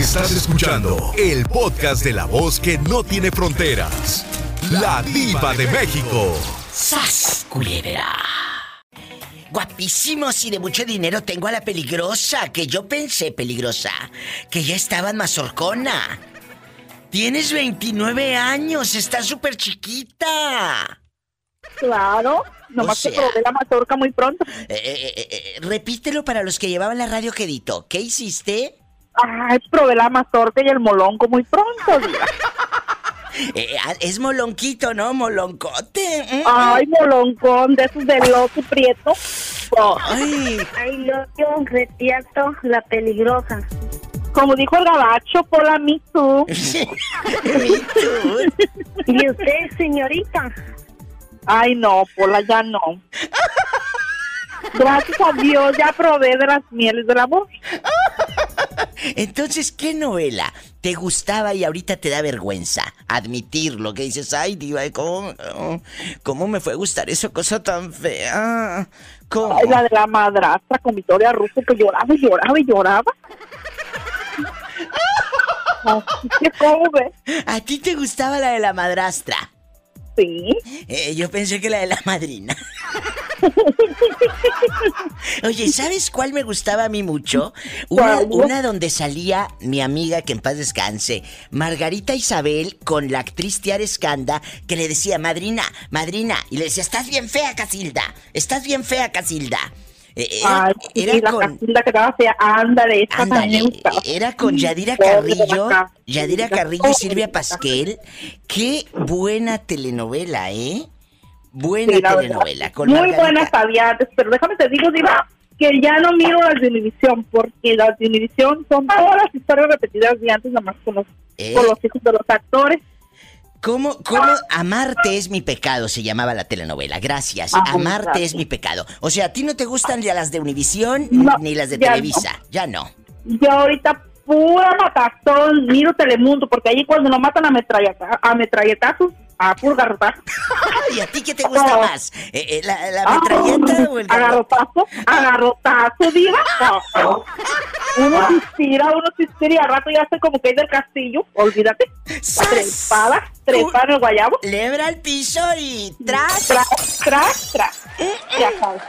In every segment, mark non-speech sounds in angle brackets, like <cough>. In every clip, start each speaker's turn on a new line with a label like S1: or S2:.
S1: Estás escuchando el podcast de la voz que no tiene fronteras. La diva de México.
S2: ¡Sas, culebra! Guapísimos y de mucho dinero tengo a la peligrosa, que yo pensé peligrosa, que ya estaba en mazorcona. Tienes 29 años, estás súper chiquita.
S3: Claro, nomás
S2: O sea-
S3: que probé la mazorca muy pronto.
S2: Eh, eh, eh, repítelo para los que llevaban la radio quedito. ¿Qué hiciste?
S3: Ay, probé la mazorca y el molonco muy pronto, diva. <laughs>
S2: Eh, ah, es molonquito, ¿no? Moloncote. Mm.
S3: Ay, moloncón, de esos de loco prieto. Oh,
S2: Ay,
S4: Ay, loco, retierto, la peligrosa.
S3: como dijo el gabacho, por la Me Too. <laughs>
S2: me too.
S4: ¿Y usted, señorita?
S3: Ay, no, Pola, ya no. <laughs> Gracias a Dios ya probé de las mieles del amor.
S2: Entonces, ¿qué novela te gustaba y ahorita te da vergüenza admitirlo? Que dices, ay, diva, ¿cómo, cómo me fue a gustar esa cosa tan fea? ¿Cómo?
S3: Ay, la de la madrastra con Victoria Russo que lloraba y lloraba y lloraba. ¿cómo ves?
S2: ¿A ti te gustaba la de la madrastra?
S3: Sí.
S2: Eh, yo pensé que la de la madrina. Oye, ¿sabes cuál me gustaba a mí mucho? Una, donde salía mi amiga, que en paz descanse, Margarita Isabel, con la actriz Tiara Escanda, que le decía, madrina, madrina, y le decía, estás bien fea, Casilda, estás bien fea, Casilda. Era,
S3: Ay,
S2: era
S3: la
S2: con...
S3: Casilda que estaba fea. Ándale, esa
S2: Ándale,
S3: también me gustaba.
S2: era con Yadira Carrillo. Yadira Carrillo y Silvia Pasquel. Qué buena telenovela, ¿eh? Buena
S3: Sí,
S2: telenovela. Con
S3: Muy
S2: Margarita.
S3: buenas había antes, pero déjame te digo, Diva, que ya no miro las de Univisión, porque las de Univisión son todas las historias repetidas de antes, nada más con los,
S2: ¿Eh?
S3: con los hijos de los actores.
S2: ¿Cómo, cómo Amarte es mi pecado? Se llamaba la telenovela. Gracias.
S3: Ah,
S2: Amarte
S3: gracias.
S2: es mi pecado. O sea, ¿a ti no te gustan ya las de Univisión
S3: No,
S2: ni las de
S3: ya
S2: Televisa? Ya no.
S3: Yo ahorita pura matazón, miro Telemundo, porque ahí cuando nos matan a, metralleta, a metralletazos, a puro garrotazo.
S2: ¿Y a ti qué te <laughs> gusta
S3: Oh.
S2: más? Eh, eh, ¿La, la metralleta o el
S3: garrotazo, a garrotazo, diva. Uno se inspira, uno se inspira y al rato ya estoy como que es del castillo, olvídate. Trepada, trepada en el guayabo.
S2: Lebra al piso y tras.
S3: Tras, tras, tras. Ya sabes.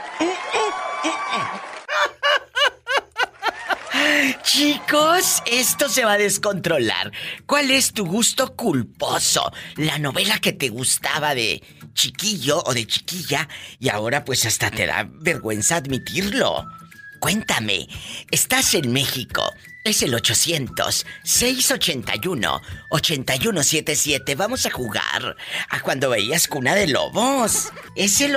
S2: Chicos, esto se va a descontrolar. ¿Cuál es tu gusto culposo? La novela que te gustaba de chiquillo o de chiquilla y ahora pues hasta te da vergüenza admitirlo. Cuéntame, estás en México. Es el 800-681-8177. Vamos a jugar a cuando veías Cuna de Lobos. Es el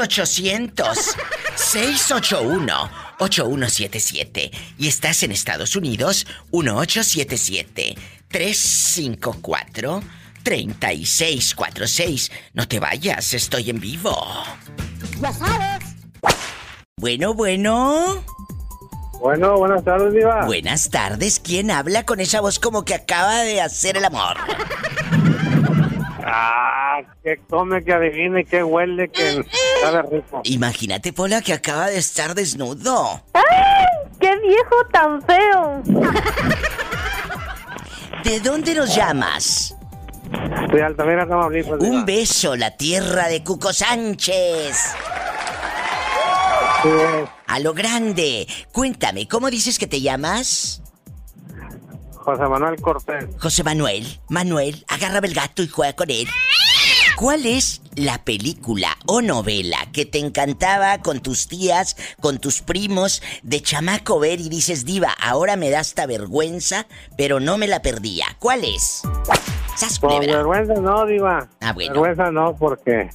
S2: 800-681-8177. Y estás en Estados Unidos, 1877-354-3646. No te vayas, estoy en vivo.
S4: Ya sabes.
S2: Bueno, bueno.
S5: Bueno, buenas tardes, Diva.
S2: Buenas tardes, ¿quién habla con esa voz como que acaba de hacer el amor? <laughs>
S5: Ah, que come, que adivine, que huele, que sabe rico.
S2: Imagínate, Pola, que acaba de estar desnudo.
S4: ¡Ay! ¡Qué viejo tan feo!
S2: ¿De dónde nos llamas?
S5: De Altamira, Tamaulipas, Diva.
S2: Un beso, la tierra de Cuco Sánchez.
S5: Sí.
S2: A lo grande. Cuéntame, ¿cómo dices que te llamas?
S5: José Manuel Cortés.
S2: José Manuel. Manuel, agárrame el gato y juega con él. ¿Cuál es la película o novela que te encantaba con tus tías, con tus primos, de chamaco ver y dices, diva, ahora me da esta vergüenza, pero no me la perdía? ¿Cuál es? ¡Sas,
S5: Con vergüenza no, Diva.
S2: Ah, bueno.
S5: Vergüenza no, porque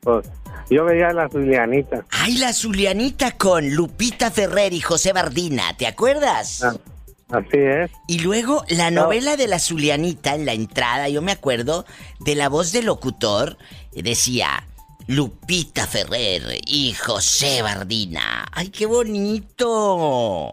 S5: pues yo veía a la Zulianita.
S2: ¡Ay, la Zulianita con Lupita Ferrer y José Bardina! ¿Te acuerdas?
S5: Ah, así es.
S2: Y luego la novela de la Zulianita en la entrada, yo me acuerdo de la voz del locutor, decía Lupita Ferrer y José Bardina. ¡Ay, qué bonito!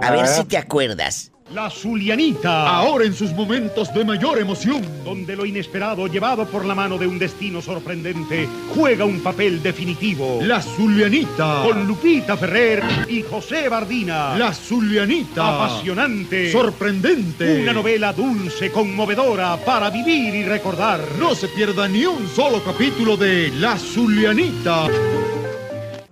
S2: A ver si te acuerdas.
S6: La Zulianita.
S7: Ahora en sus momentos de mayor emoción.
S6: Donde lo inesperado, llevado por la mano de un destino sorprendente, juega un papel definitivo.
S7: La Zulianita.
S6: Con Lupita Ferrer y José Bardina.
S7: La Zulianita.
S6: Apasionante.
S7: Sorprendente.
S6: Una novela dulce, conmovedora, para vivir y recordar.
S7: No se pierda ni un solo capítulo de La Zulianita.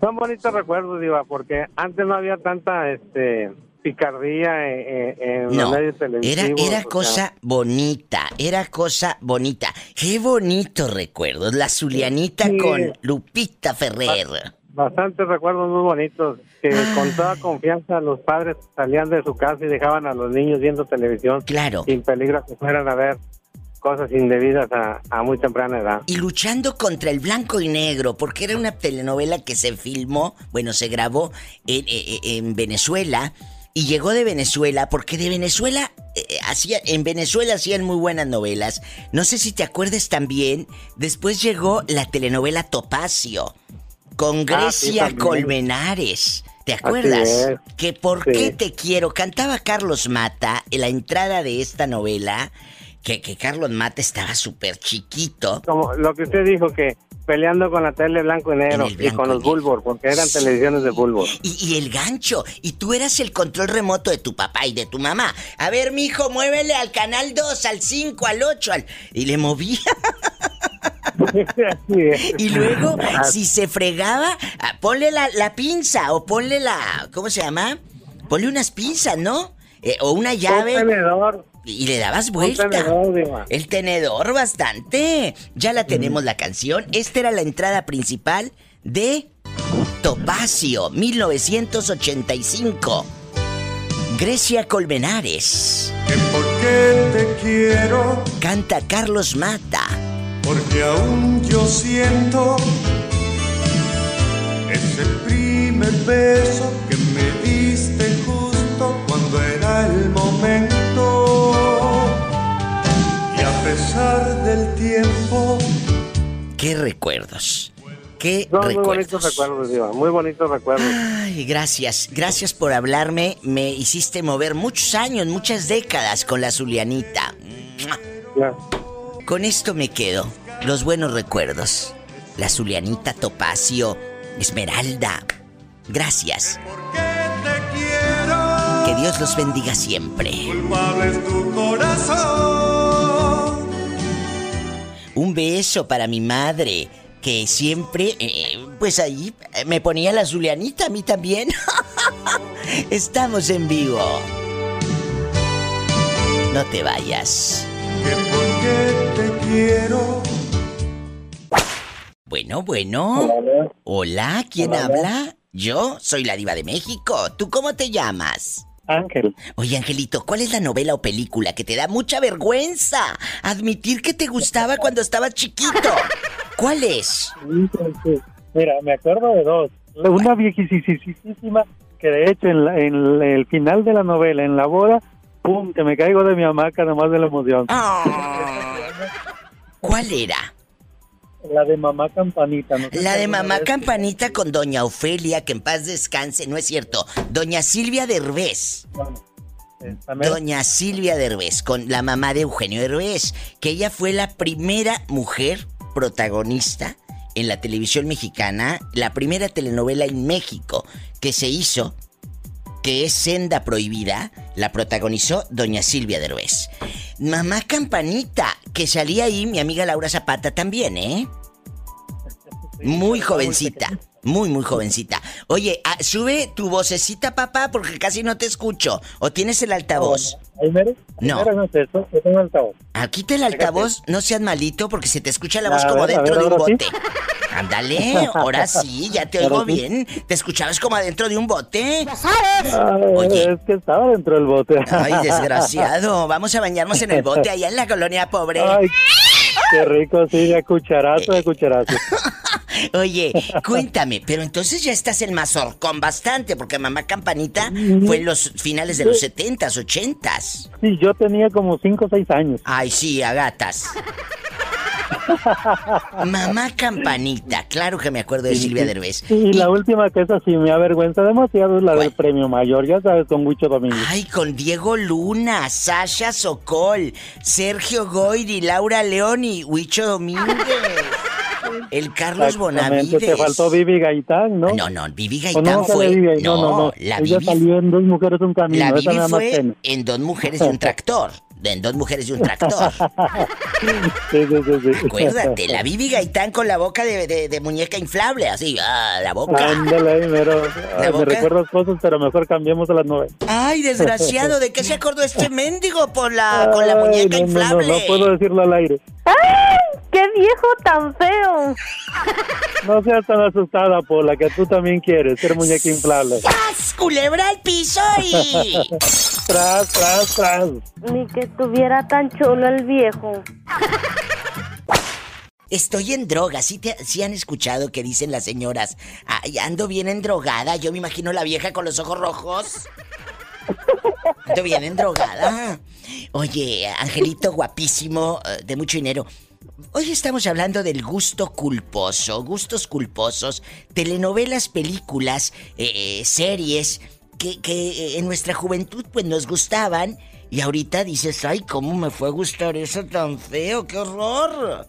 S5: Son bonitos recuerdos, Diva, porque antes no había tanta este picardía en, en
S2: No, era, era
S5: o sea,
S2: cosa bonita, era cosa bonita. Qué bonitos recuerdos. La Zulianita
S5: Sí.
S2: con Lupita Ferrer.
S5: Bastantes recuerdos muy bonitos, que
S2: Ah.
S5: con toda confianza los padres salían de su casa y dejaban a los niños viendo televisión
S2: Claro.
S5: sin peligro que fueran a ver cosas indebidas a, a muy temprana edad.
S2: Y luchando contra el blanco y negro, porque era una telenovela que se filmó, bueno, se grabó en, en- en Venezuela y llegó de Venezuela, porque de Venezuela eh, hacía, en Venezuela hacían muy buenas novelas. No sé si te acuerdas también, después llegó la telenovela Topacio con
S5: Ah, sí,
S2: Grecia. Colmenares. ¿Te acuerdas?
S5: es.
S2: Que por
S5: Sí.
S2: qué te quiero. Cantaba Carlos Mata en la entrada de esta novela. Que, que Carlos Mata estaba súper chiquito.
S5: Como lo que usted dijo, que peleando con la tele blanco y negro y con los bulbos, porque eran
S2: Sí.
S5: televisiones de bulbos.
S2: Y, y el gancho. Y tú eras el control remoto de tu papá y de tu mamá. A ver, mijo, muévele al canal 2, al 5, al 8, al... Y le movía. <laughs> Y luego, si se fregaba, ah, ponle la, la pinza o ponle la... ¿Cómo se llama? Ponle unas pinzas, ¿no? Eh, o una
S5: Un
S2: llave.
S5: tenedor,
S2: Y le dabas
S5: un
S2: vuelta.
S5: tenedor, Diva.
S2: El tenedor bastante. Ya la tenemos la canción. Esta era la entrada principal de Topacio, 1985. Grecia Colmenares.
S8: que porque te quiero,
S2: Canta Carlos Mata.
S8: porque aún yo siento ese primer beso que me diste justo cuando era el momento. Del tiempo,
S2: Qué recuerdos. Qué
S5: Son muy
S2: recuerdos.
S5: bonitos recuerdos, Diva, muy bonitos recuerdos.
S2: Ay, gracias. Gracias por hablarme. Me hiciste mover muchos años, muchas décadas con la Zulianita. Con esto me quedo. Los buenos recuerdos. La Zulianita Topacio, Esmeralda. Gracias.
S8: porque te quiero,
S2: Que Dios los bendiga siempre.
S8: culpable es tu corazón.
S2: Un beso para mi madre, que siempre, eh, pues ahí eh, me ponía la Zulianita a mí también. <laughs> Estamos en vivo. No te vayas.
S8: Que porque te quiero.
S2: Bueno, bueno. Hola, ¿quién habla? Yo soy la diva de México. ¿Tú cómo te llamas?
S5: Ángel,
S2: Oye, Angelito, ¿cuál es la novela o película que te da mucha vergüenza admitir que te gustaba cuando estabas chiquito? ¿Cuál es?
S9: Mira, me acuerdo de dos. Una viejísima que de hecho en, la- en el final de la novela, en la boda, pum, que me caigo de mi hamaca nomás de la emoción.
S2: Ah. ¿Cuál era?
S9: La de mamá campanita. ¿no?
S2: La de mamá campanita con doña Ofelia, que en paz descanse, no es cierto. Doña Silvia Derbez.
S9: Esta mera.
S2: Doña Silvia Derbez, con la mamá de Eugenio Derbez, que ella fue la primera mujer protagonista en la televisión mexicana, la primera telenovela en México que se hizo, que es Senda Prohibida, la protagonizó Doña Silvia Derbez. Mamá Campanita, que salía ahí mi amiga Laura Zapata también, ¿eh? Muy jovencita, muy, muy jovencita. Oye, ah, sube tu vocecita, papá, porque casi no te escucho. ¿O tienes el altavoz?
S9: Ahí mero.
S2: No.
S9: Ahí mero no es eso, yo tengo altavoz.
S2: Ah, quita el altavoz, no seas malito, porque se te escucha la
S9: A
S2: voz como dentro
S9: ver,
S2: de un bote. Ándale, ahora sí, ya te oigo bien. ¿Te escuchabas como adentro de un bote?
S9: Ah,
S2: Oye.
S9: Es que estaba dentro del bote.
S2: Ay, <laughs> desgraciado. Vamos a bañarnos en el bote allá en la colonia pobre.
S9: Ay, qué rico, sí, de cucharazo, de cucharazo. <laughs>
S2: Oye, <laughs> cuéntame, pero entonces ya estás en Mazorcón bastante, porque Mamá Campanita fue en los finales de los 70s, 80s.
S9: Sí, yo tenía como 5 o 6 años.
S2: Ay, sí, a gatas. <laughs> Mamá Campanita, claro que me acuerdo de Silvia Derbez.
S9: Y la última que esa sí me avergüenza demasiado es la del premio mayor, ya sabes, con mucho domingo.
S2: Ay, con Diego Luna, Sasha Sokol, Sergio Goyri, Laura León y Huicho Domínguez. El Carlos Bonavides.
S9: Te faltó Vivi Gaitán, ¿no?
S2: No, no, Vivi
S9: ¿O
S2: Gaitán
S9: no,
S2: fue.
S9: Vivi?
S2: No,
S9: no, no,
S2: la
S9: Ella
S2: Vivi,
S9: salió en Dos Mujeres Un Camino.
S2: la Vivi fue en Dos Mujeres y <laughs> un Tractor. En Dos Mujeres y un Tractor. <laughs>
S9: Sí, sí, sí, sí.
S2: Acuérdate, la Vivi Gaitán con la boca de, de- de muñeca inflable, así, ah, la boca.
S9: Ándale ahí, mero. Ay,
S2: boca?
S9: me recuerdas cosas, pero mejor cambiemos a las nueve.
S2: Ay, desgraciado, ¿de qué se acordó este <laughs> mendigo por la, con la
S9: Ay,
S2: muñeca
S9: no, no, no,
S2: inflable?
S9: No, puedo decirlo al aire.
S4: ¡Ay! ¡Qué viejo tan feo!
S9: No seas tan asustada, Pola, que tú también quieres ser muñeca inflable.
S2: ¡Sas! ¡Culebra al piso y... <laughs>
S9: Tras, tras, tras.
S4: Ni que estuviera tan chulo el viejo.
S2: Estoy en droga, ¿sí, te, sí han escuchado que dicen las señoras? Ando bien endrogada, yo me imagino la vieja con los ojos rojos. Ando bien endrogada. Oye, Angelito guapísimo, eh, de mucho dinero. Hoy estamos hablando del gusto culposo, gustos culposos, telenovelas, películas, eh, eh, series que, que eh, en nuestra juventud pues nos gustaban y ahorita dices, ay, ¿cómo me fue a gustar eso tan feo? ¡Qué horror!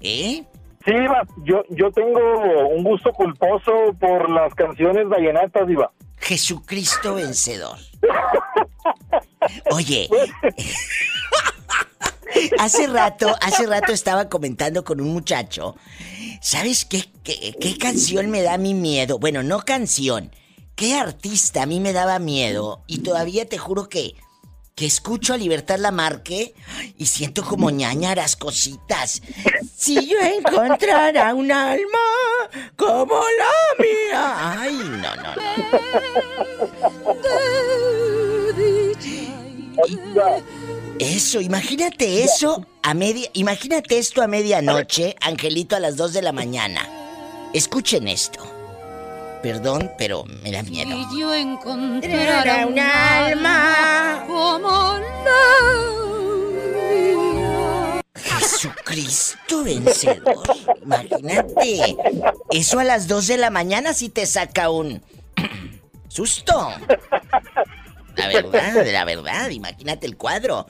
S2: ¿Eh?
S10: Sí, Diva, yo, yo tengo un gusto culposo por las canciones vallenatas, Diva.
S2: Jesucristo vencedor. <laughs> Oye, <laughs> hace rato, hace rato estaba comentando con un muchacho. ¿Sabes qué, qué, qué canción me da mi miedo? Bueno, no canción. ¿Qué artista a mí me daba miedo? Y todavía te juro que, que escucho a Libertad Lamarque y siento como ñañaras cositas. Si yo encontrara un alma como la mía. Ay, no, no, no. Eso, imagínate eso a media, imagínate esto a medianoche, Angelito a las 2 de la mañana. Escuchen esto. Perdón, pero me da miedo.
S11: Si yo encontrara
S2: un
S11: un alma como la.
S2: Jesucristo vencedor. Imagínate. Eso a las 2 de la mañana si te saca un <clears throat> susto. La verdad, la verdad, imagínate el cuadro.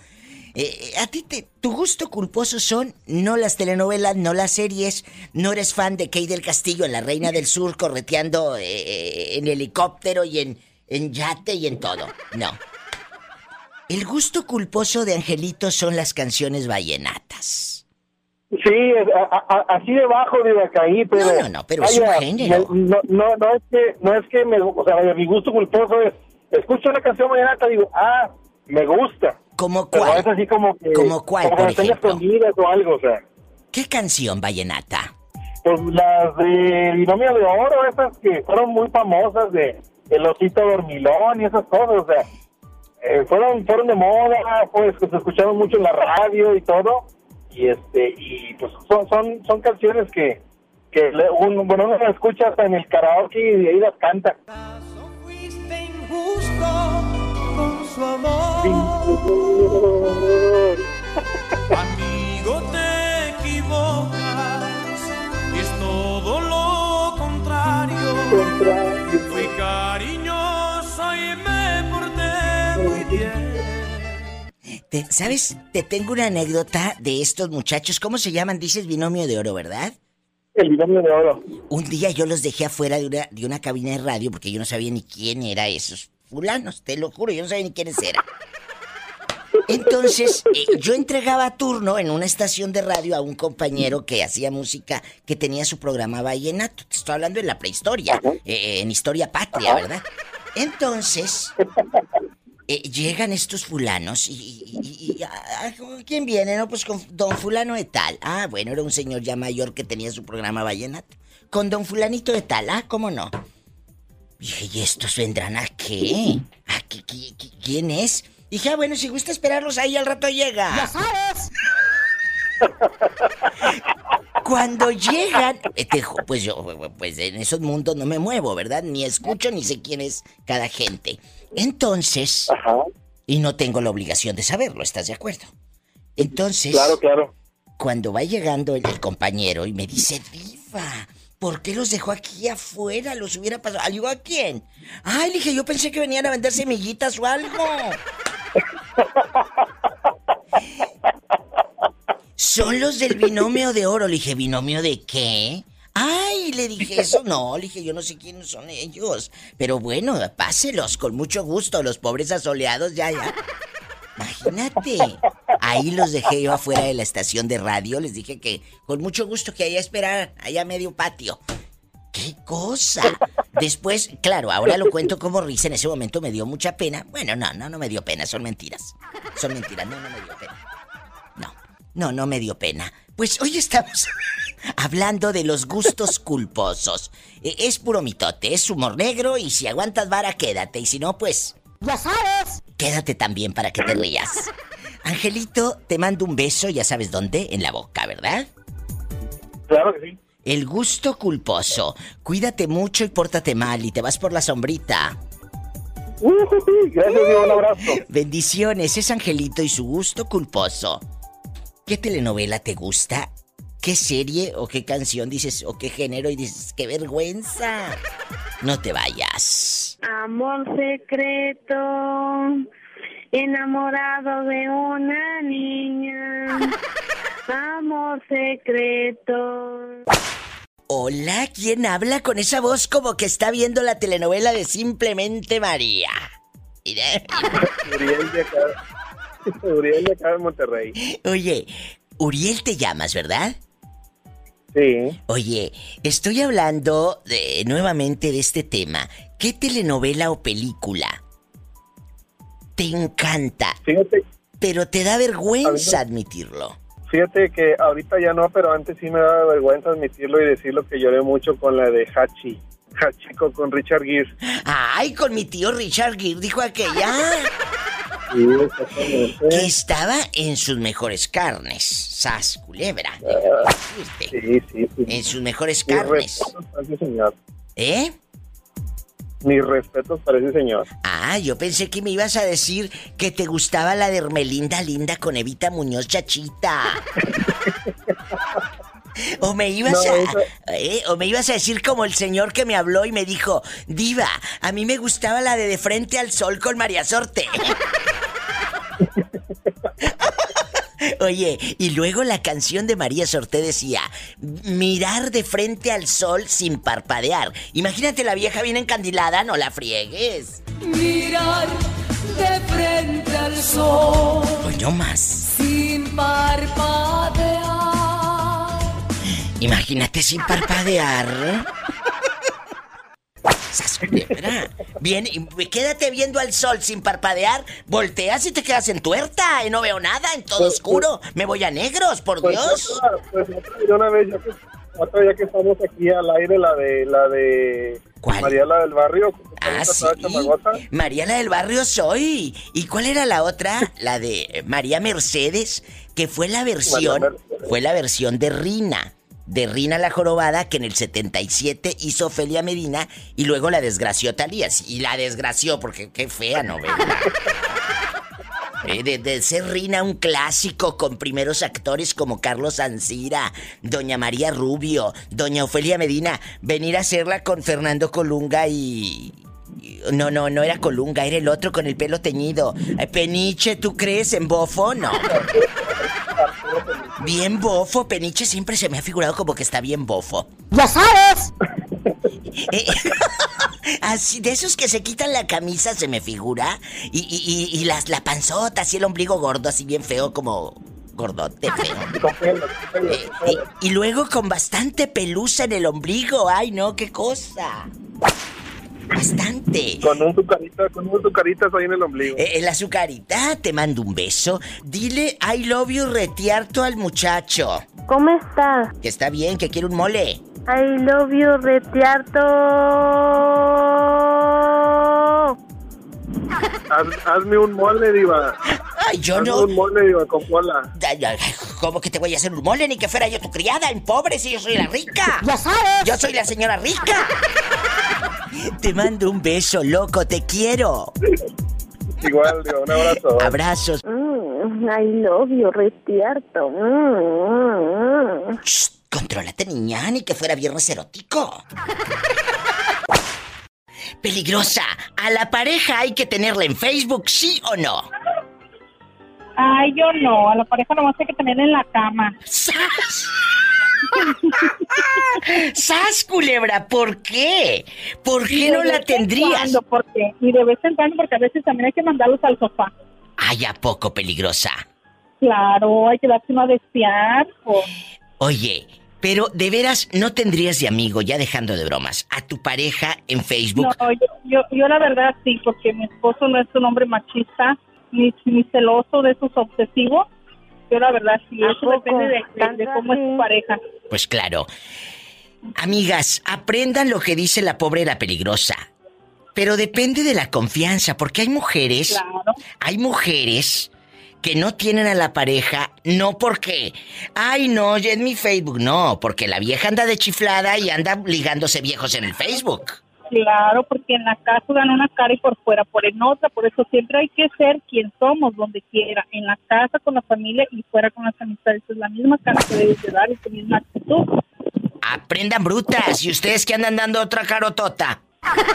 S2: Eh, a ti te, tu gusto culposo son no las telenovelas, no las series, no eres fan de Kay del Castillo en La Reina del Sur correteando eh, en helicóptero y en, en yate y en todo. No. El gusto culposo de Angelito son las canciones vallenatas.
S10: Sí, a- a- así debajo de la caí, pero...
S2: No, no, no, pero es un
S10: Vaya,
S2: género.
S10: No, no, no es que, no es que me, o sea, vaya, mi gusto culposo es, escucho una canción vallenata, digo, ah, me gusta.
S2: ¿Como
S10: Pero
S2: cuál?
S10: es así como que...
S2: ¿Como cuál,
S10: Como
S2: por ejemplo?
S10: escondidas o algo, o sea.
S2: ¿Qué canción vallenata?
S10: Pues las de Binomio de Oro, esas que fueron muy famosas de El Osito Dormilón y esas cosas, o sea, eh, fueron, fueron de moda, pues que se escucharon mucho en la radio y todo, y este, y pues son, son, son canciones que, que le- uno, bueno, uno las escucha hasta en el karaoke y de ahí las canta.
S8: Su amor. <laughs> Amigo, te equivocas. Es todo lo contrario. Fui cariñoso y me porté muy bien.
S2: Te- ¿Sabes? Te tengo una anécdota de estos muchachos. ¿Cómo se llaman? Dices binomio de oro, ¿verdad?
S10: El binomio de oro.
S2: Un día yo los dejé afuera de una, de una cabina de radio porque yo no sabía ni quién era esos fulanos, te lo juro, yo no sabía ni quiénes eran. Entonces, eh, yo entregaba turno en una estación de radio a un compañero que hacía música, que tenía su programa Vallenato. Te estoy hablando en la prehistoria, eh, en Historia Patria, ¿verdad? Entonces, eh, llegan estos fulanos y... y- y- y- ah, ¿Quién viene? No, pues con don fulano de tal. Ah, bueno, era un señor ya mayor que tenía su programa Vallenato. Con don fulanito de tal, ah, ¿cómo no? Dije, ¿y estos vendrán a qué? ¿A qué, qué- qué- quién es? Dije, ah, bueno, si gusta esperarlos ahí, al rato llega. ¡Ya sabes! <laughs> Cuando llegan, eh, pues yo, pues en esos mundos no me muevo, ¿verdad? Ni escucho ni sé quién es cada gente. Entonces, y no tengo la obligación de saberlo, ¿estás de acuerdo? Entonces,
S10: Claro, claro.
S2: cuando va llegando el, el compañero y me dice, Diva, ¿por qué los dejó aquí afuera? Los hubiera pasado. ¿Ayudó a quién? Ay, dije, yo pensé que venían a vender semillitas o algo. Son los del binomio de oro. Le dije, ¿binomio de qué? Ay, le dije eso. No, le dije, yo no sé quiénes son ellos. Pero bueno, páselos con mucho gusto. Los pobres asoleados, ya, ya. Imagínate. Ahí los dejé yo afuera de la estación de radio. Les dije que con mucho gusto que allá esperar, allá medio patio. ¡Qué cosa! Después, claro, ahora lo cuento como risa. En ese momento me dio mucha pena. Bueno, no, no, no me dio pena. Son mentiras. Son mentiras. No, no me dio pena. No, no, no me dio pena. Pues hoy estamos <laughs> hablando de los gustos culposos. E- Es puro mitote, es humor negro y si aguantas vara, quédate. Y si no, pues... Ya sabes. Quédate también para que te rías. Angelito, te mando un beso, ya sabes dónde, en la boca, ¿verdad?
S10: Claro que sí.
S2: El gusto culposo. Cuídate mucho y pórtate mal y te vas por la sombrita.
S10: Uh, Gracias, un abrazo.
S2: Bendiciones, es Angelito y su gusto culposo. ¿Qué telenovela te gusta? ¿Qué serie o qué canción dices o qué género y dices qué vergüenza? No te vayas.
S4: Amor secreto, enamorado de una niña. <laughs> Amor secreto.
S2: Hola, ¿quién habla con esa voz como que está viendo la telenovela de Simplemente María? Mira.
S10: Uriel de acá. Uriel de acá de Monterrey.
S2: Oye, Uriel te llamas, ¿verdad?
S10: Sí.
S2: Oye, estoy hablando de, nuevamente de este tema. ¿Qué telenovela o película te encanta?
S10: Fíjate,
S2: Pero te da vergüenza admitirlo.
S10: fíjate que ahorita ya no, pero antes sí me daba vergüenza admitirlo y decirlo que lloré mucho con la de Hachi. Hachiko con Richard Gere.
S2: Ay, con mi tío Richard Gere dijo aquella <laughs>
S10: Sí,
S2: que estaba en sus mejores carnes. Sas, culebra.
S10: Sí, sí, sí.
S2: En sus mejores carnes.
S10: señor.
S2: ¿Eh?
S10: Mis respetos para ese señor.
S2: Ah, yo pensé que me ibas a decir que te gustaba la de Hermelinda Linda con Evita Muñoz Chachita. <laughs> O me ibas
S10: No,
S2: a eh, o me ibas a decir como el señor que me habló y me dijo, "Diva, a mí me gustaba la de De frente al sol con María Sorte." <laughs> Oye, y luego la canción de María Sorte decía, mirar de frente al sol sin parpadear. Imagínate la vieja bien encandilada, no la friegues.
S11: Mirar de frente al sol
S2: Pues no más.
S11: sin parpadear.
S2: Imagínate sin parpadear. Sas, culebra. Bien, y quédate viendo al sol sin parpadear. Volteas y te quedas en tuerta. Y no veo nada, en todo oscuro. Me voy a negros, por
S10: Pues
S2: Dios.
S10: otra, pues una vez, ya que, otra ya que estamos aquí al aire, la de la de
S2: ¿Cuál?
S10: Mariela del Barrio.
S2: Ah, sí.
S10: toda chamagota.
S2: María la del barrio soy. ¿Y cuál era la otra? La de María Mercedes, que fue la versión, fue la versión de Rina. De Rina la Jorobada, que en el 77 hizo Ofelia Medina y luego la desgració Talías. Y la desgració porque qué fea novela. <laughs> Eh, de, de ser Rina un clásico con primeros actores como Carlos Ancira, Doña María Rubio, Doña Ofelia Medina, venir a hacerla con Fernando Colunga y... No, no, no era Colunga, era el otro con el pelo teñido. Eh, Peniche, ¿tú crees en bofo? No. <laughs> Bien bofo, Peniche siempre se me ha figurado como que está bien bofo.
S11: ¡Ya sabes! <laughs>
S2: Eh, <laughs> así, de esos que se quitan la camisa se me figura. Y, y, y- y las, la panzota, así el ombligo gordo, así bien feo como gordote feo. Eh, y luego con bastante pelusa en el ombligo. Ay, no, qué cosa. Bastante.
S10: Con un sucarita, con un sucaritas ahí en el ombligo.
S2: Eh, el azucarita, te mando un beso. Dile I love you retiarto al muchacho.
S4: ¿Cómo estás?
S2: Que está bien, que quiere un mole.
S4: I love you, retiarto.
S10: Haz- hazme un mole, diva.
S2: Ay, yo
S10: hazme
S2: no.
S10: un mole, diva, con cola.
S2: ¿Cómo que te voy a hacer un mole? Ni que fuera yo tu criada, en pobre, si yo soy la rica.
S11: ¡Ya sabes!
S2: Yo soy la señora rica. Te mando un beso, loco, te quiero.
S10: Igual, diva, un abrazo.
S2: Abrazos.
S4: Mm, Mm, I love you, despierto. Mm, mm,
S2: Shh, contrólate, niña, ni que fuera viernes erótico. Peligrosa, ¿a la pareja hay que tenerla en Facebook, sí o no?
S3: Ay, yo no, a la pareja nomás hay que tener en la cama.
S2: ¡Sas! <laughs> ¡Sas, culebra! ¿Por qué? ¿Por qué no la tendrías?
S3: cuando, porque, y de vez en cuando, porque a veces también hay que mandarlos al sofá.
S2: Ay, ¿a poco peligrosa?
S3: Claro, hay que darse una de espiar. o-
S2: Oye, pero de veras no tendrías de amigo, ya dejando de bromas, a tu pareja en Facebook.
S3: No, yo, yo, yo la verdad sí, porque mi esposo no es un hombre machista, ni, ni celoso de esos obsesivos. Yo la verdad sí,
S4: ¿A
S3: eso
S4: poco?
S3: depende de, de- de cómo es tu pareja.
S2: Pues claro. Amigas, aprendan lo que dice la pobre la peligrosa. Pero depende de la confianza, porque hay mujeres,
S3: Claro.
S2: hay mujeres que no tienen a la pareja, no porque, ay no, ya es mi Facebook, no, porque la vieja anda de chiflada y anda ligándose viejos en el Facebook.
S3: Claro, porque en la casa dan una cara y por fuera ponen otra, por eso siempre hay que ser quien somos, donde quiera, en la casa, con la familia y fuera con las amistades. Es la misma cara que debes de dar y tu misma actitud.
S2: Aprendan brutas, y ustedes que andan dando otra carotota.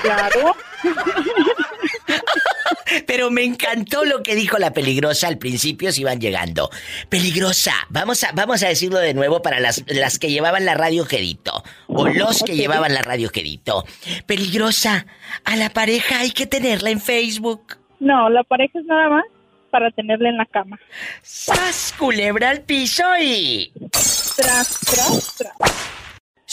S3: Claro. <laughs>
S2: Pero me encantó lo que dijo la peligrosa al principio si van llegando. Peligrosa, vamos a, vamos a decirlo de nuevo para las, las que llevaban la radio quedito. O los que llevaban la radio quedito. Peligrosa, a la pareja hay que tenerla en Facebook.
S3: No, la pareja es nada más para tenerla en la cama.
S2: ¡Sas, culebra al piso y...
S3: Tras, tras, tras.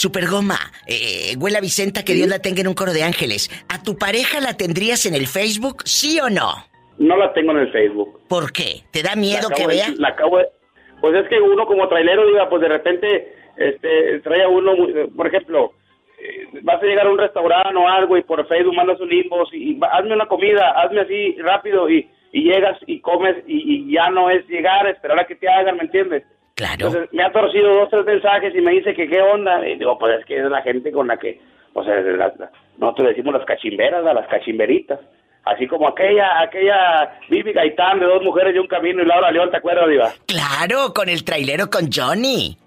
S2: Supergoma, eh, Güela Vicenta, que Dios la tenga en un coro de ángeles. ¿A tu pareja la tendrías en el Facebook, sí o no?
S12: No la tengo en el Facebook.
S2: ¿Por qué? ¿Te da miedo que
S12: de-
S2: vea?
S12: la acabo de- pues es que uno como trailero, diga, pues de repente este, trae a uno, por ejemplo, eh, vas a llegar a un restaurante o algo y por Facebook mandas un inbox y, hazme una comida, hazme así rápido y, y llegas y comes y, y ya no es llegar, esperar a que te hagan, ¿me entiendes?
S2: Claro.
S12: Entonces me ha torcido dos, tres mensajes y me dice que qué onda. Y digo, pues es que es la gente con la que, o sea, la- la- nosotros decimos las cachimberas, a las cachimberitas. Así como aquella, aquella Vivi Gaitán de dos mujeres y un camino y Laura León, ¿te acuerdas, Diva?
S2: Claro, con el trailero con Johnny.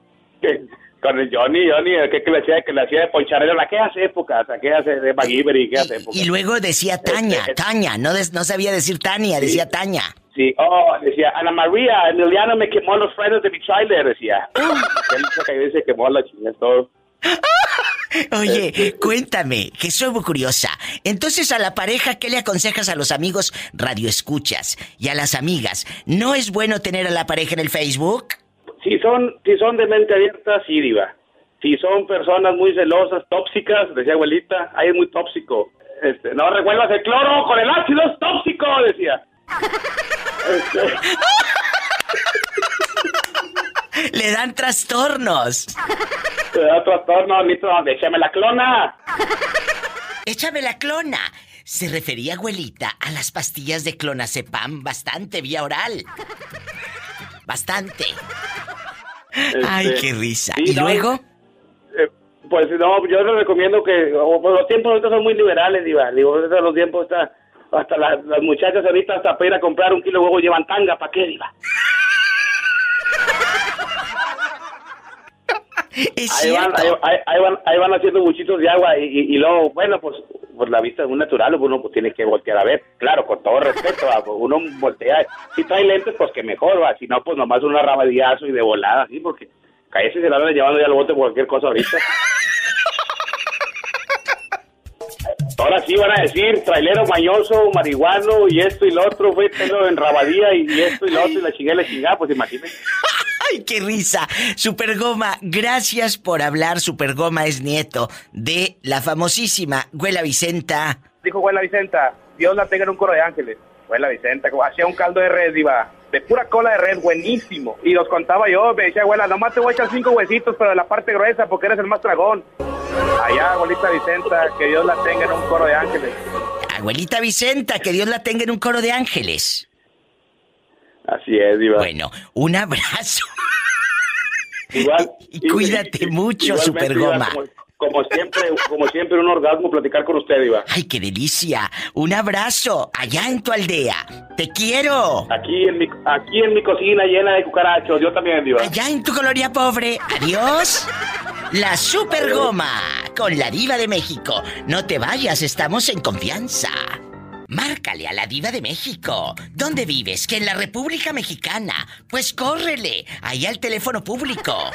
S12: Con el Johnny, Johnny, el que, que le hacía, que le hacía de poncharero en aquellas épocas, aquellas de de MacGyver y aquellas épocas.
S2: Y luego decía Taña,
S12: Este,
S2: Taña, no, des- no sabía decir Tania, decía Taña.
S12: Sí, oh, decía, Ana María, Emiliano me quemó los frenos de mi trailer, decía. <laughs> Él se quemó la chingada todo. <laughs>
S2: Oye, cuéntame, que soy muy curiosa. Entonces a la pareja, ¿qué le aconsejas a los amigos radioescuchas y a las amigas? ¿No es bueno tener a la pareja en el Facebook?
S12: Si son, si son de mente abierta, sí, diva. Si son personas muy celosas, tóxicas, decía abuelita, ahí es muy tóxico. Este, no revuelvas el cloro con el ácido, es tóxico, decía. <laughs>
S2: Le dan trastornos.
S12: te da trastorno, listo, échame la clona.
S2: Échame la clona. Se refería, abuelita, a las pastillas de clonazepam bastante vía oral. Bastante. Ay,
S12: Este,
S2: qué risa. ¿Y
S12: no,
S2: luego?
S12: eh, pues no, yo les recomiendo que pues, los tiempos ahorita son muy liberales, diva. Digo, los tiempos está hasta las, las muchachas ahorita hasta para ir a comprar un kilo de huevo llevan tanga, ¿para qué, diva? Ahí van, ahí, van, ahí van haciendo buchitos de agua y, y- y luego, bueno, pues, pues la vista es muy natural, uno pues tiene que voltear a ver. Claro, con todo respeto, ¿va? Pues, uno voltea. Si trae lentes, pues que mejor, va. Si no, pues nomás una rabadillazo y de volada, así, porque cállese se la van llevando ya al bote por cualquier cosa ahorita. Ahora sí van a decir trailero mañoso, marihuano y esto y lo otro, fue pelo en rabadía y, y esto y lo otro y la chingada y la chingada, pues imagínense. <laughs>
S2: ¡Ay, qué risa! Supergoma, gracias por hablar. Supergoma es nieto de la famosísima Güela Vicenta.
S12: Dijo Güela Vicenta, Dios la tenga en un coro de ángeles. Güela Vicenta, como hacía un caldo de red, iba, de pura cola de red, buenísimo. Y los contaba yo, me decía, abuela, nomás te voy a echar cinco huesitos, pero de la parte gruesa, porque eres el más dragón. Allá, abuelita Vicenta, que Dios la tenga en un coro de ángeles.
S2: Abuelita Vicenta, que Dios la tenga en un coro de ángeles.
S12: Así es, Diva.
S2: Bueno, un abrazo.
S12: Igual. <laughs>
S2: Y cuídate mucho, Supergoma.
S12: Como, como siempre, como siempre, un orgasmo platicar con usted, Diva.
S2: ¡Ay, qué delicia! Un abrazo allá en tu aldea. ¡Te quiero!
S12: Aquí en mi, aquí en mi cocina llena de cucarachos, yo también, Diva.
S2: Allá en tu colonia pobre. Adiós. La super goma con la diva de México. No te vayas, estamos en confianza. Márcale a la diva de México. ¿Dónde vives? Que en la República Mexicana. Pues córrele, ahí al teléfono público.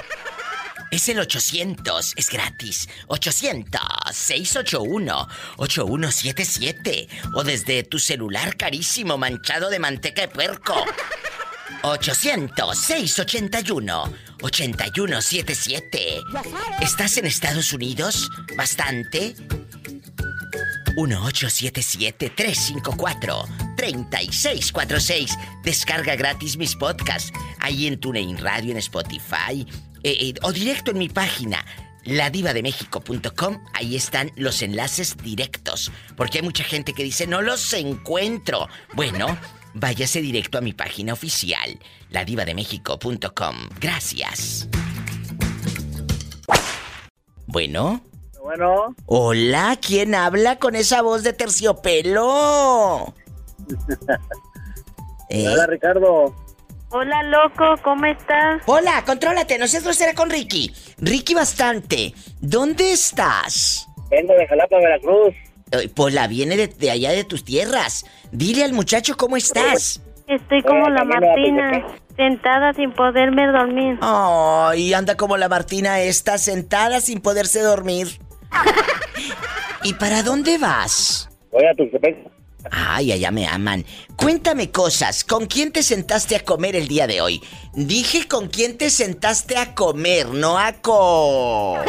S2: Es el 800, es gratis. 800-681-8177. O desde tu celular carísimo manchado de manteca de puerco. 800-681-8177. ¿Estás en Estados Unidos? ¿Bastante? 1877-354-3646. Descarga gratis mis podcasts. Ahí en TuneIn Radio, en Spotify. Eh, eh, o directo en mi página. Ladivademexico.com, ahí están los enlaces directos. Porque hay mucha gente que dice, no los encuentro. Bueno, váyase directo a mi página oficial, ladivademexico.com. Gracias. Bueno.
S13: Bueno.
S2: Hola, ¿quién habla con esa voz de terciopelo? <laughs> ¿Eh?
S13: Hola, Ricardo.
S4: Hola, loco, ¿cómo estás?
S2: Hola, contrólate, no seas grosera con Ricky. Ricky bastante. ¿Dónde estás?
S13: Vengo de Jalapa, Veracruz.
S2: Eh, Pola, viene de, de allá de tus tierras. Dile al muchacho cómo estás.
S4: Estoy como la Martina, sentada sin poderme dormir.
S2: Ay, anda como la Martina esta, sentada sin poderse dormir. <laughs> ¿Y para dónde vas?
S13: Voy a Tuxtepec.
S2: Ay, allá me aman. Cuéntame cosas. ¿Con quién te sentaste a comer el día de hoy? Dije con quién te sentaste a comer, no a co... <laughs>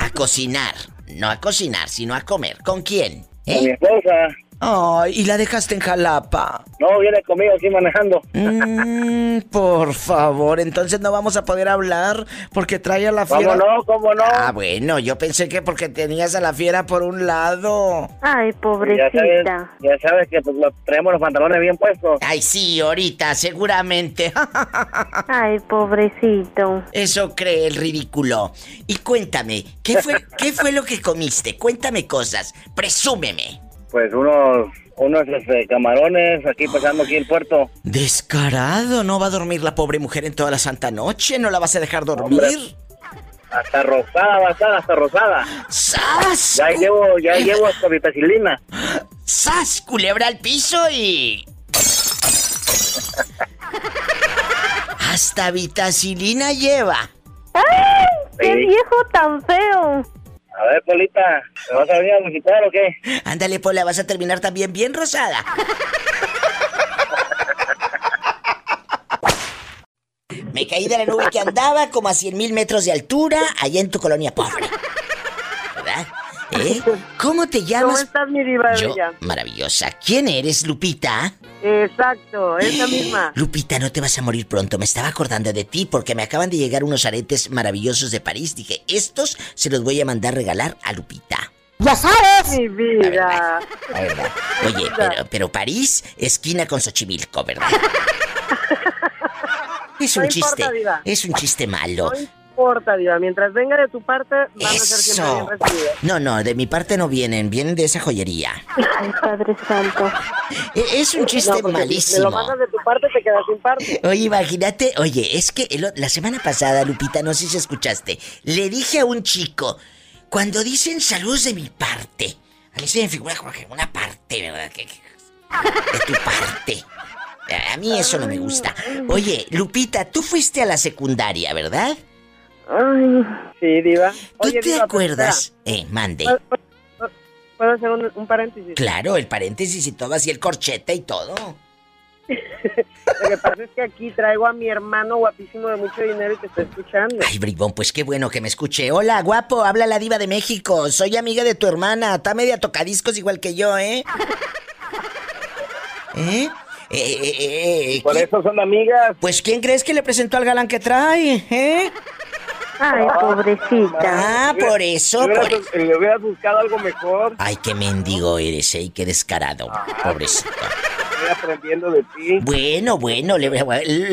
S2: A cocinar. No a cocinar, sino a comer. ¿Con quién?
S13: Con mi
S2: ¿Eh?
S13: esposa.
S2: Ay, y la dejaste en Jalapa.
S13: No, viene conmigo aquí manejando.
S2: Mm, por favor, entonces no vamos a poder hablar porque trae a la fiera.
S13: ¿Cómo no? ¿Cómo no?
S2: Ah, bueno, yo pensé que porque tenías a la fiera por un lado.
S4: Ay,
S13: Ya sabes,
S4: pobrecita.
S13: ya sabes que pues, lo- traemos los pantalones bien puestos.
S2: Ay, sí, ahorita, seguramente. <laughs>
S4: Ay, pobrecito.
S2: Eso cree el ridículo. Y cuéntame, ¿qué fue, ¿qué fue lo que comiste? Cuéntame cosas, presúmeme.
S13: Pues unos, unos este, camarones aquí pasando aquí el puerto.
S2: Descarado, no va a dormir la pobre mujer en toda la santa noche, no la vas a dejar dormir.
S13: Hombre. Hasta rosada va a estar, hasta rosada.
S2: ¡Sas!
S13: Ya llevo, ya llevo hasta vitacilina.
S2: ¡Sas! Culebra al piso y. Hasta vitacilina lleva.
S4: ¡Ay! ¡Qué
S13: Sí.
S4: viejo tan feo!
S13: A ver, Polita, ¿me vas a venir a visitar o qué?
S2: Ándale, Pola, vas a terminar también bien rosada. Me caí de la nube que andaba como a 100 mil metros de altura allá en tu colonia pobre. ¿Verdad? ¿Eh? ¿Cómo te
S14: ¿Cómo
S2: llamas?
S14: estás, mi diva
S2: Yo, maravillosa. ¿Quién eres, Lupita?
S14: Exacto, es la misma.
S2: Lupita, no te vas a morir pronto. Me estaba acordando de ti porque me acaban de llegar unos aretes maravillosos de París. Dije, estos se los voy a mandar regalar a Lupita.
S14: ¡Ya sabes! Mi vida.
S2: La verdad. Oye, pero, pero París, esquina con Xochimilco, ¿verdad? <laughs> Es un
S14: No
S2: chiste.
S14: importa, diva.
S2: Es un chiste malo.
S14: No importa, diva. Mientras venga de tu parte, van a ser siempre
S2: Eso.
S14: bien recibidos.
S2: No, no, de mi parte no vienen, vienen de esa joyería.
S4: Ay, Padre Santo.
S2: E- Es un chiste
S14: No, porque Si me
S2: malísimo.
S14: lo mandas de tu parte, te quedas sin parte.
S2: Oye, imagínate, oye, es que la semana pasada, Lupita, no sé si escuchaste, le dije a un chico, cuando dicen saludos de mi parte, a mí se me figura como que una parte, ¿verdad? Que- que- de tu parte. A mí eso no me gusta. Oye, Lupita, tú fuiste a la secundaria, ¿verdad?
S14: Ay. Sí, diva.
S2: ¿Tú
S14: Oye,
S2: te
S14: diva, pues,
S2: acuerdas? Eh, mande.
S14: ¿Puedo- ¿Puedo hacer un, un paréntesis?
S2: Claro, el paréntesis y todo, así el corchete y todo. <laughs>
S14: Lo que pasa es que aquí traigo a mi hermano guapísimo de mucho dinero y te está escuchando.
S2: Ay, bribón, pues qué bueno que me escuche. Hola, guapo, habla la diva de México. Soy amiga de tu hermana. Está media tocadiscos igual que yo, ¿eh? <laughs> ¿Eh? Eh, eh, eh, eh,
S13: Por
S2: ¿quién-
S13: eso son amigas.
S2: Pues ¿quién crees que le presentó al galán que trae? ¿Eh?
S4: Ay, pobrecita.
S2: Ah, por eso.
S13: Le
S2: por-
S13: hubieras, le hubieras buscado algo mejor.
S2: Ay, qué mendigo eres, ¿eh? Qué descarado. Pobrecito.
S13: Estoy aprendiendo de ti.
S2: Bueno, bueno, le-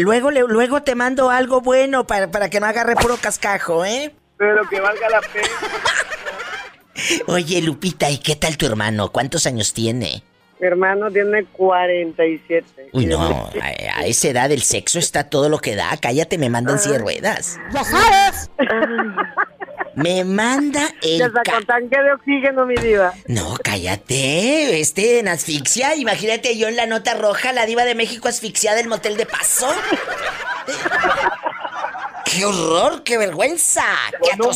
S2: luego, le- luego te mando algo bueno para, para que no agarre puro cascajo, ¿eh?
S14: Pero que valga la pena. <laughs>
S2: Oye, Lupita, ¿y qué tal tu hermano? ¿Cuántos años tiene?
S14: Mi hermano tiene 47.
S2: Uy, no, a, a esa edad el sexo está todo lo que da. Cállate, me mandan silla de ruedas.
S11: ¡Ya sabes!
S2: Me manda el...
S14: Ya con tanque de oxígeno, mi diva.
S2: No, cállate. Este en asfixia. Imagínate yo en la nota roja, la diva de México asfixiada del motel de paso. <laughs> ¡Qué horror! ¡Qué vergüenza! ¡Qué
S14: Con un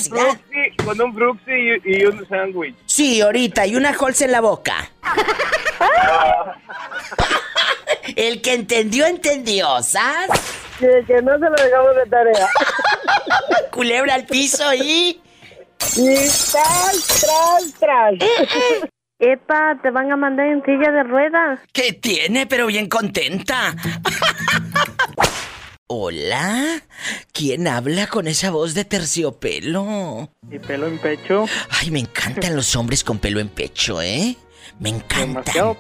S14: con un fruxi y, y un sándwich.
S2: Sí, ahorita, y una holz en la boca. <laughs> El que entendió, entendió, ¿sabes?
S14: Que, que no se lo dejamos de tarea. <laughs>
S2: Culebra al piso y...
S14: Y tras, tras, tras.
S4: Epa, te van a mandar en silla de ruedas.
S2: ¿Qué tiene? Pero bien contenta. Hola, ¿quién habla con esa voz de terciopelo?
S9: ¿Y pelo en pecho?
S2: Ay, me encantan los hombres con pelo en pecho, ¿eh? Me encantan.
S9: Demasiado,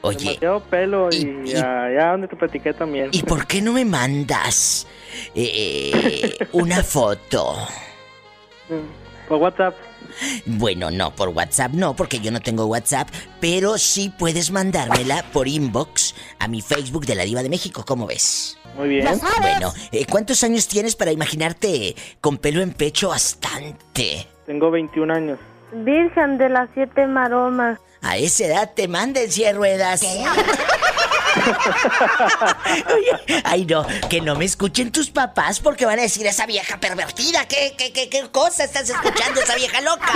S2: Oye,
S9: demasiado pelo y, allá donde te platiqué también.
S2: ¿y por qué no me mandas eh, una foto?
S9: Por WhatsApp.
S2: Bueno, no, por WhatsApp no, porque yo no tengo WhatsApp, pero sí puedes mandármela por inbox a mi Facebook de la Diva de México, ¿cómo ves?
S9: Muy bien.
S2: Bueno, eh, ¿cuántos años tienes para imaginarte con pelo en pecho bastante?
S9: Tengo 21 años.
S4: Virgen de las siete maromas.
S2: A esa edad te manden de ruedas. <laughs> Oye, Ay, no, que no me escuchen tus papás porque van a decir esa vieja pervertida. ¿Qué, qué, qué, qué cosa estás escuchando, esa vieja loca?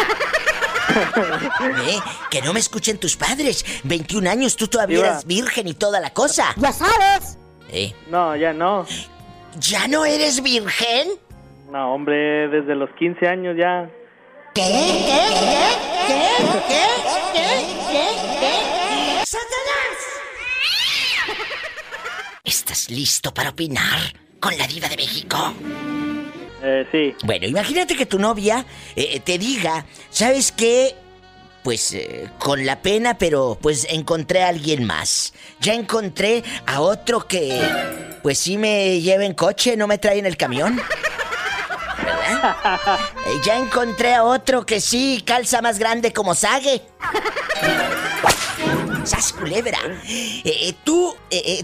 S2: <laughs> ¿Eh? Que no me escuchen tus padres. 21 años, tú todavía
S9: Diva.
S2: eres virgen y toda la cosa.
S11: ¡Ya sabes!
S2: ¿Eh?
S9: No, ya no.
S2: ¿Ya no eres virgen?
S9: No, hombre, desde los 15 años ya.
S2: ¿Qué? ¿Qué? ¿Qué? ¿Qué? ¿Qué? ¿Qué? ¿Qué? ¿Qué? ¡Satanás! ¿Estás listo para opinar con la diva de México?
S9: Eh, sí.
S2: Bueno, imagínate que tu novia eh, te diga, ¿sabes qué? Pues eh, con la pena, pero pues encontré a alguien más. Ya encontré a otro que, pues sí me lleva en coche, no me trae en el camión. ¿Verdad? Eh, ya encontré a otro que sí calza más grande como Sague. ¡Sas culebra! Eh, ¿Tú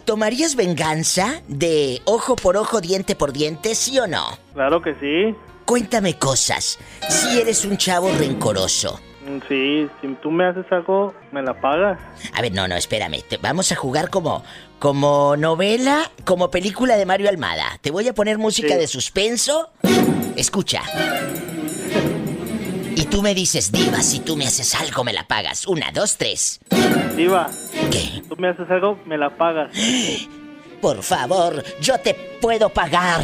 S2: tomarías venganza de ojo por ojo, diente por diente, sí o no?
S9: Claro que sí.
S2: Cuéntame cosas. Si eres un chavo rencoroso.
S9: Sí, si tú me haces algo, me la pagas.
S2: A ver, no, no, espérame. Te- vamos a jugar como, como novela, como película de Mario Almada. Te voy a poner música
S9: Sí.
S2: de suspenso. Escucha. Y tú me dices, Diva, si tú me haces algo, me la pagas. Una, dos, tres.
S9: Diva.
S2: ¿Qué?
S9: Si tú me haces algo, me la pagas. <gasps>
S2: Por favor, yo te puedo pagar.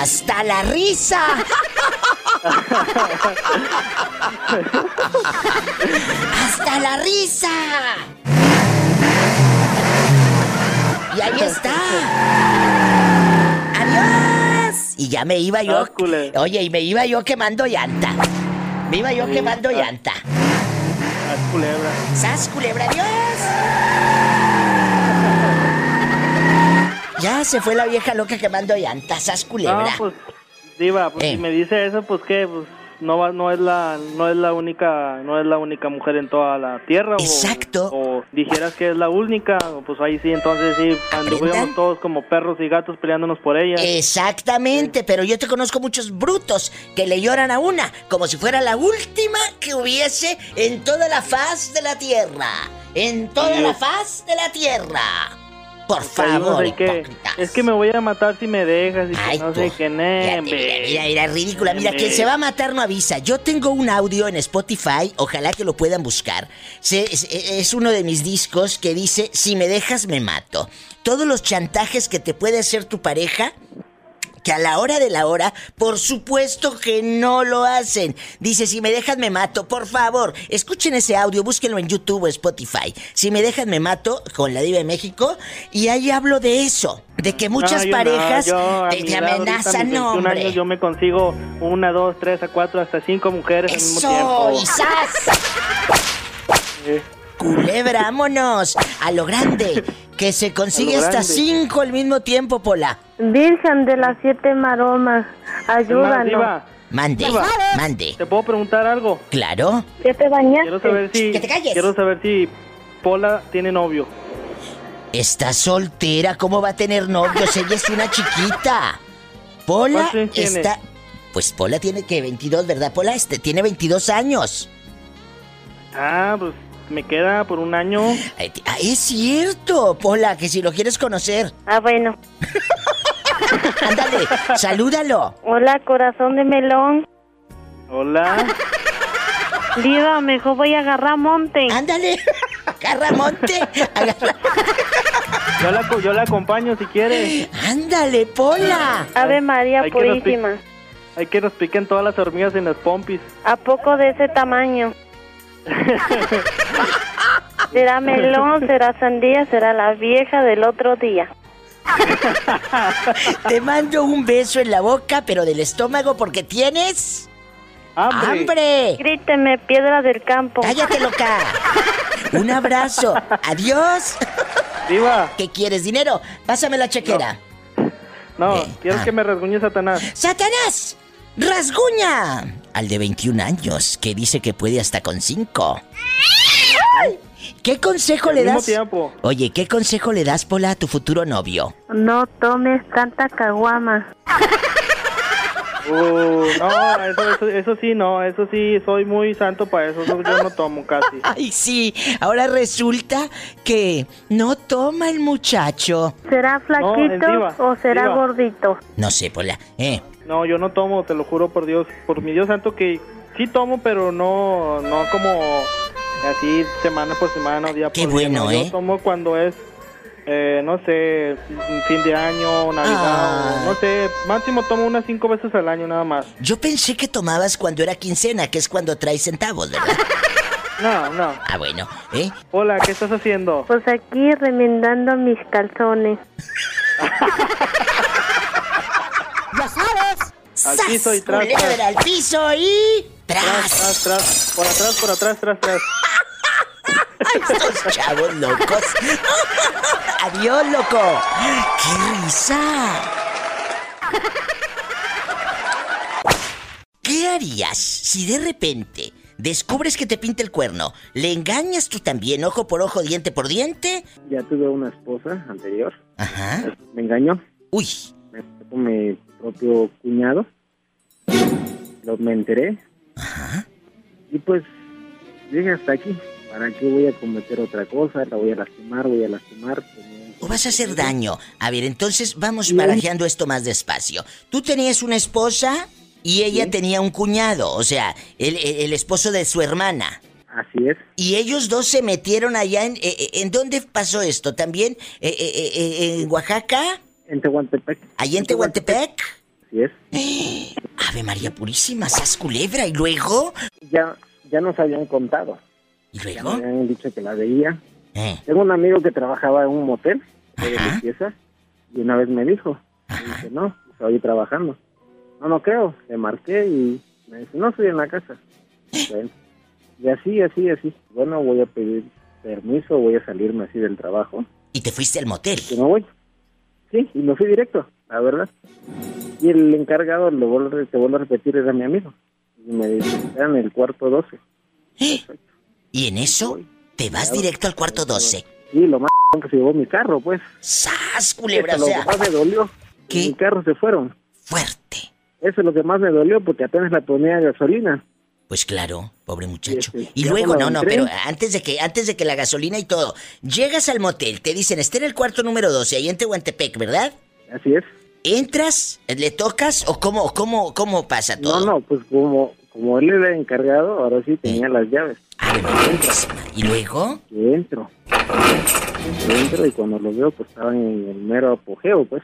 S2: Hasta la risa. Hasta la risa. Y ahí está. Adiós. Y ya me iba yo. Oye, y me iba yo quemando llanta. Me iba yo quemando llanta.
S9: Haz culebra.
S2: ¡Sas, culebra, adiós! Ya se fue la vieja loca quemando llantas, ¡sas, culebra!
S9: No, pues, Diva, pues
S2: Eh.
S9: si me dice eso, pues qué, pues no es la, no es la única, no es la única mujer en toda la tierra.
S2: Exacto.
S9: O, dijeras que es la única, pues ahí sí, entonces sí, anduvimos todos como perros y gatos peleándonos por ella.
S2: Exactamente, pero yo te conozco muchos brutos que le lloran a una como si fuera la última que hubiese en toda la faz de la tierra. En toda
S9: Sí.
S2: la faz de la tierra. Por favor,
S9: es que me voy a matar si me dejas y que no sé qué,
S2: Mira,
S9: nembe.
S2: mira, mira, ridícula. Mira, quien se va a matar no avisa. Yo tengo un audio en Spotify, ojalá que lo puedan buscar. Se- es, es uno de mis discos que dice, si me dejas me mato. Todos los chantajes que te puede hacer tu pareja, que a la hora de la hora, por supuesto que no lo hacen. Dice, si me dejas me mato, por favor, escuchen ese audio, búsquenlo en YouTube o Spotify. Si me dejas me mato, con la Diva de México, y ahí hablo de eso, de que muchas
S9: No, no,
S2: parejas
S9: a
S2: te, amenazan,
S9: 21
S2: no, hombre.
S9: años yo me consigo una, dos, tres, a cuatro, hasta cinco mujeres al mismo tiempo.
S2: Culebra, vámonos, a lo grande, que se consigue hasta cinco al mismo tiempo, Pola.
S4: Virgen de las siete maromas. Ayúdanos.
S2: Mande,
S15: Diva,
S2: mande.
S15: ¿te puedo preguntar algo?
S2: Claro.
S4: ¿Ya te bañaste?
S15: Quiero saber si
S2: Que te calles.
S15: quiero saber si Pola tiene novio.
S2: Está soltera, ¿cómo va a tener novios? Ella es una chiquita. Pola está. Pues Pola tiene que 22, ¿verdad? Pola este tiene 22 años.
S15: Ah, pues me queda por un año.
S2: Ah, es cierto, Pola, que si lo quieres conocer,
S4: Ah, bueno. <laughs>
S2: ándale, salúdalo.
S4: Hola, corazón de melón.
S15: Hola.
S4: Diva, mejor voy a agarrar monte.
S2: Ándale, <laughs> agarra monte. agarra-
S15: Yo la, yo la acompaño si quiere.
S2: Ándale, Pola.
S4: Ave María
S15: Hay que nos
S4: Purísima.
S15: Hay que nos piquen todas las hormigas en las pompis.
S4: ¿A poco de ese tamaño? <laughs> ¿Será melón, será sandía, será la vieja del otro día? <laughs>
S2: Te mando un beso en la boca, pero del estómago porque tienes
S15: ¡Hambre!
S2: hambre.
S4: Gríteme, piedra del campo.
S2: Cállate, loca. <laughs> Un abrazo. Adiós.
S15: Diva,
S2: ¿Qué quieres? ¿Dinero? Pásame la chequera.
S15: no,
S2: Eh,
S15: ¿quieres
S2: ah.
S15: que me rasguñe Satanás?
S2: ¡Satanás! ¡Rasguña! Al de 21 años, que dice que puede hasta con 5. ¿Qué consejo
S15: Al
S2: le
S15: mismo
S2: das?
S15: tiempo.
S2: Oye, ¿qué consejo le das, Pola, a tu futuro novio?
S4: No tomes tanta caguama.
S15: Uh, no, eso, eso, eso sí, no, eso sí, soy muy santo para eso, yo no tomo casi. <laughs>
S2: Ay, sí, ahora resulta que no toma el muchacho.
S4: ¿Será flaquito
S15: Diva,
S4: o será
S15: Diva.
S4: gordito?
S2: No sé, Pola. Eh,
S15: No, yo no tomo, te lo juro por Dios, por mi Dios santo que sí tomo, pero no, no como así semana por semana, día
S2: Qué
S15: por
S2: bueno,
S15: día. no.
S2: ¿eh?
S15: Yo tomo cuando es, eh, no sé, fin de año, Navidad,
S2: Ah.
S15: no sé, máximo tomo unas cinco veces al año nada más.
S2: yo pensé que tomabas cuando era quincena, que es cuando traes centavos, ¿verdad? <laughs>
S15: No, no.
S2: Ah, bueno, ¿eh?
S15: Hola, ¿qué estás haciendo?
S4: Pues aquí remendando mis calzones. <laughs>
S11: Ya sabes.
S15: Al piso y tras,
S2: Culebra
S15: tras,
S2: al piso y...
S15: tras,
S2: ¡Tras!
S15: tras, tras, por atrás, por atrás, tras, tras. <laughs>
S2: Ay, estos chavos locos. <laughs> Adiós, loco. ¡Qué risa! ¿Qué harías si de repente descubres que te pinta el cuerno? ¿Le engañas tú también, ojo por ojo, diente por diente?
S16: Ya tuve una esposa anterior.
S2: Ajá.
S16: Me engañó.
S2: Uy.
S16: Con mi propio cuñado. Lo, me enteré.
S2: Ajá.
S16: Y pues dije hasta aquí. ¿Para qué voy a cometer otra cosa? La voy a lastimar, voy a lastimar. Pues,
S2: O vas a hacer daño. A ver, entonces vamos barajeando esto más despacio. Tú tenías una esposa y ella tenía un cuñado, o sea, el, el- el esposo de su hermana.
S16: Así es.
S2: Y ellos dos se metieron allá en... eh, eh, ¿En dónde pasó esto? ¿También eh, eh, en Oaxaca?
S16: En Tehuantepec.
S2: ¿Allí en Tehuantepec?
S16: Así es. <gasps>
S2: Ave María Purísima, sas culebra. ¿Y luego?
S16: Ya, ya nos habían contado.
S2: ¿Y
S16: Ya
S2: luego?
S16: me habían dicho que la veía.
S2: Eh,
S16: Tengo un amigo que trabajaba en un motel de limpieza y una vez me dijo, me dice, no, estoy trabajando. No, no creo. Le marqué y me dice, no, estoy en la casa. Bueno, y así, así, así. Bueno, voy a pedir permiso, voy a salirme así del trabajo.
S2: ¿Y te fuiste al motel?
S16: Que me voy. Sí, y me fui directo, la verdad. Y el encargado, lo vuelvo, te vuelvo a repetir, era mi amigo. Y me dice, está en el cuarto 12.
S2: ¿Y en eso? Te vas directo al cuarto 12.
S16: Sí, lo más <laughs> que se llevó mi carro, pues.
S2: ¡Sas, culebra!
S16: Eso
S2: O
S16: es
S2: sea,
S16: lo que más me dolió.
S2: ¿Qué?
S16: Mi carro se fueron.
S2: Fuerte.
S16: Eso es lo que más me dolió porque apenas la ponía gasolina.
S2: Pues claro, pobre muchacho.
S16: Sí, sí.
S2: Y luego, no, no, pero antes de que, antes de que la gasolina y todo, llegas al motel, te dicen, está en el cuarto número 12, ahí en Tehuantepec, ¿verdad?
S16: Así es.
S2: ¿Entras? ¿Le tocas? ¿O cómo, cómo, cómo pasa todo?
S16: No, no, pues como, como él era encargado, ahora sí tenía las llaves.
S2: Purísima. ¿Y luego?
S16: Que entro. Entro y cuando los veo, pues estaban en el mero apogeo, pues.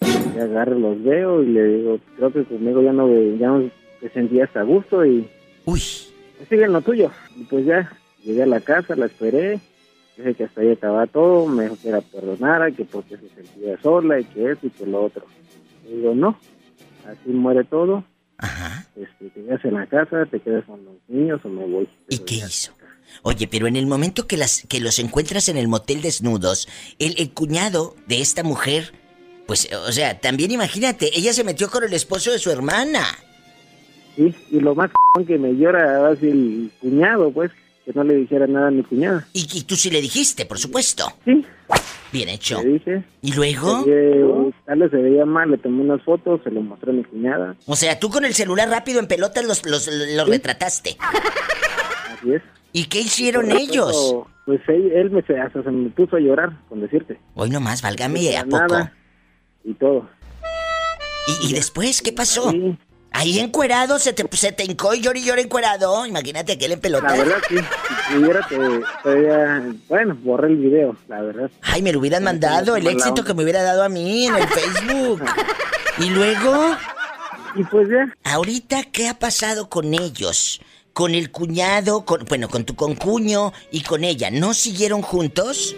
S16: Y agarro, los veo y le digo, creo que conmigo ya no, ya no te sentías a gusto y...
S2: Uy.
S16: Sigue en lo tuyo. Y pues ya, llegué a la casa, la esperé. Dije que hasta ahí acababa todo, me dijo que la perdonara, que porque se sentía sola y que eso y que lo otro. Le digo, no, así muere todo. Este, te quedas en la casa, te quedas con los niños o me voy.
S2: ¿Y qué hizo? Oye, pero en el momento que, las, que los encuentras en el motel desnudos, el, el cuñado de esta mujer Pues, o sea, también imagínate, ella se metió con el esposo de su hermana.
S16: Sí, y lo más que me llora así el cuñado, pues, que no le dijera nada a mi cuñada.
S2: Y, y tú sí le dijiste, por supuesto.
S16: Sí.
S2: Bien hecho.
S16: Le dije.
S2: ¿Y luego?
S16: Eh, tal se veía mal, le tomé unas fotos, se lo mostré a mi cuñada.
S2: O sea, tú con el celular rápido en pelotas los, los, los retrataste.
S16: Así es.
S2: ¿Y qué hicieron ellos?
S16: Pues él, él me, se- hasta se me puso a llorar, con decirte.
S2: Hoy nomás, válgame, ¿a poco?
S16: nada, Y todo.
S2: ¿Y, y después qué pasó? Ahí encuerado, se te, se te hincó y llora y llora encuerado. Imagínate aquel en pelotas.
S16: La verdad, sí. Si pudiera, te, todavía... Bueno, borré el video, la verdad.
S2: Ay, me lo hubieran mandado, el éxito que me hubiera dado a mí en el Facebook. y luego... <laughs>
S16: Y pues ya.
S2: Ahorita, ¿qué ha pasado con ellos? Con el cuñado, con, bueno, con tu concuño y con ella. ¿No siguieron juntos?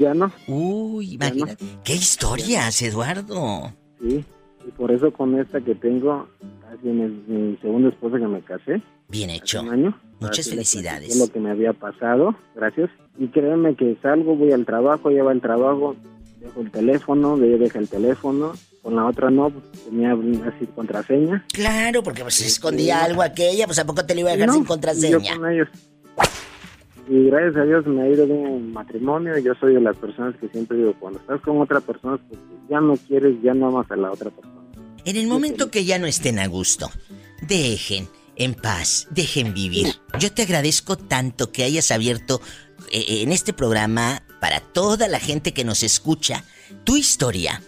S16: Ya no.
S2: Uy, imagínate. ¿Qué historias, Eduardo?
S16: Sí. Y por eso con esta que tengo, casi mi, mi segunda esposa que me casé.
S2: Bien hecho.
S16: Un año.
S2: Muchas felicidades.
S16: lo que me había pasado, gracias. Y créeme que salgo, voy al trabajo, lleva el trabajo, dejo el teléfono, ella deja el teléfono, con la otra no, pues, tenía así contraseña.
S2: Claro, porque pues, escondía algo aquella, pues ¿a poco te lo iba a dejar
S16: No,
S2: sin contraseña?
S16: Yo con ellos. Y gracias a Dios me ha ido bien el matrimonio. Yo soy de las personas que siempre digo, cuando estás con otra persona, pues ya no quieres, ya no amas a la otra persona.
S2: En el momento que ya no estén a gusto, dejen en paz, dejen vivir. Yo te agradezco tanto que hayas abierto eh, en este programa para toda la gente que nos escucha tu historia.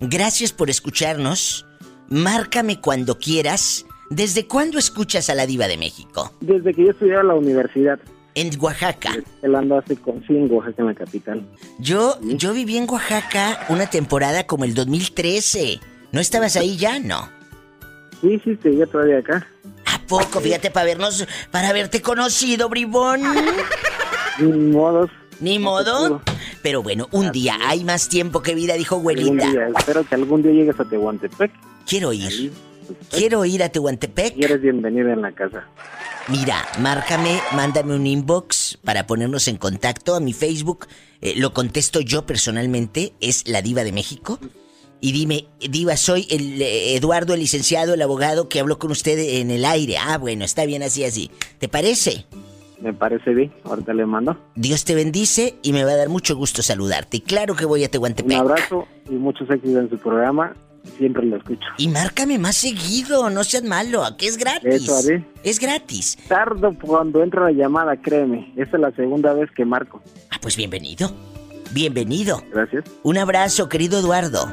S2: Gracias por escucharnos. Márcame cuando quieras. ¿Desde cuándo escuchas a la diva de México?
S16: Desde que yo estudiaba en la universidad.
S2: En Oaxaca.
S16: Él anda hace con sí en Oaxaca, en la capital.
S2: Yo, yo viví en Oaxaca una temporada como el 2013. ¿No estabas ahí ya? No.
S16: Sí, sí, seguía todavía acá.
S2: ¿A poco? Fíjate, para vernos, para haberte conocido, bribón.
S16: Ni modos.
S2: Ni modo. Pero bueno, un día hay más tiempo que vida, dijo abuelita.
S16: día, espero que algún día llegues a Tehuantepec.
S2: Quiero ir. Quiero ir a Tehuantepec.
S16: Y eres bienvenida en la casa.
S2: Mira, márcame, mándame un inbox para ponernos en contacto a mi Facebook. eh, lo contesto yo personalmente, es la diva de México. Y dime, diva, soy el eh, Eduardo, el licenciado, el abogado que habló con usted en el aire. Ah, bueno, está bien así, así. ¿Te parece?
S16: Me parece bien. Ahorita le mando.
S2: Dios te bendice y me va a dar mucho gusto saludarte. Y claro que voy a
S16: Un
S2: Tehuantepec.
S16: abrazo y muchos éxitos en su programa. Siempre lo escucho.
S2: Y márcame más seguido, no seas malo, que es gratis.
S16: Eso haré.
S2: Es gratis.
S16: Tardo cuando entra la llamada, créeme. Esta es la segunda vez que marco.
S2: Ah, pues bienvenido. Bienvenido.
S16: Gracias.
S2: Un abrazo, querido Eduardo.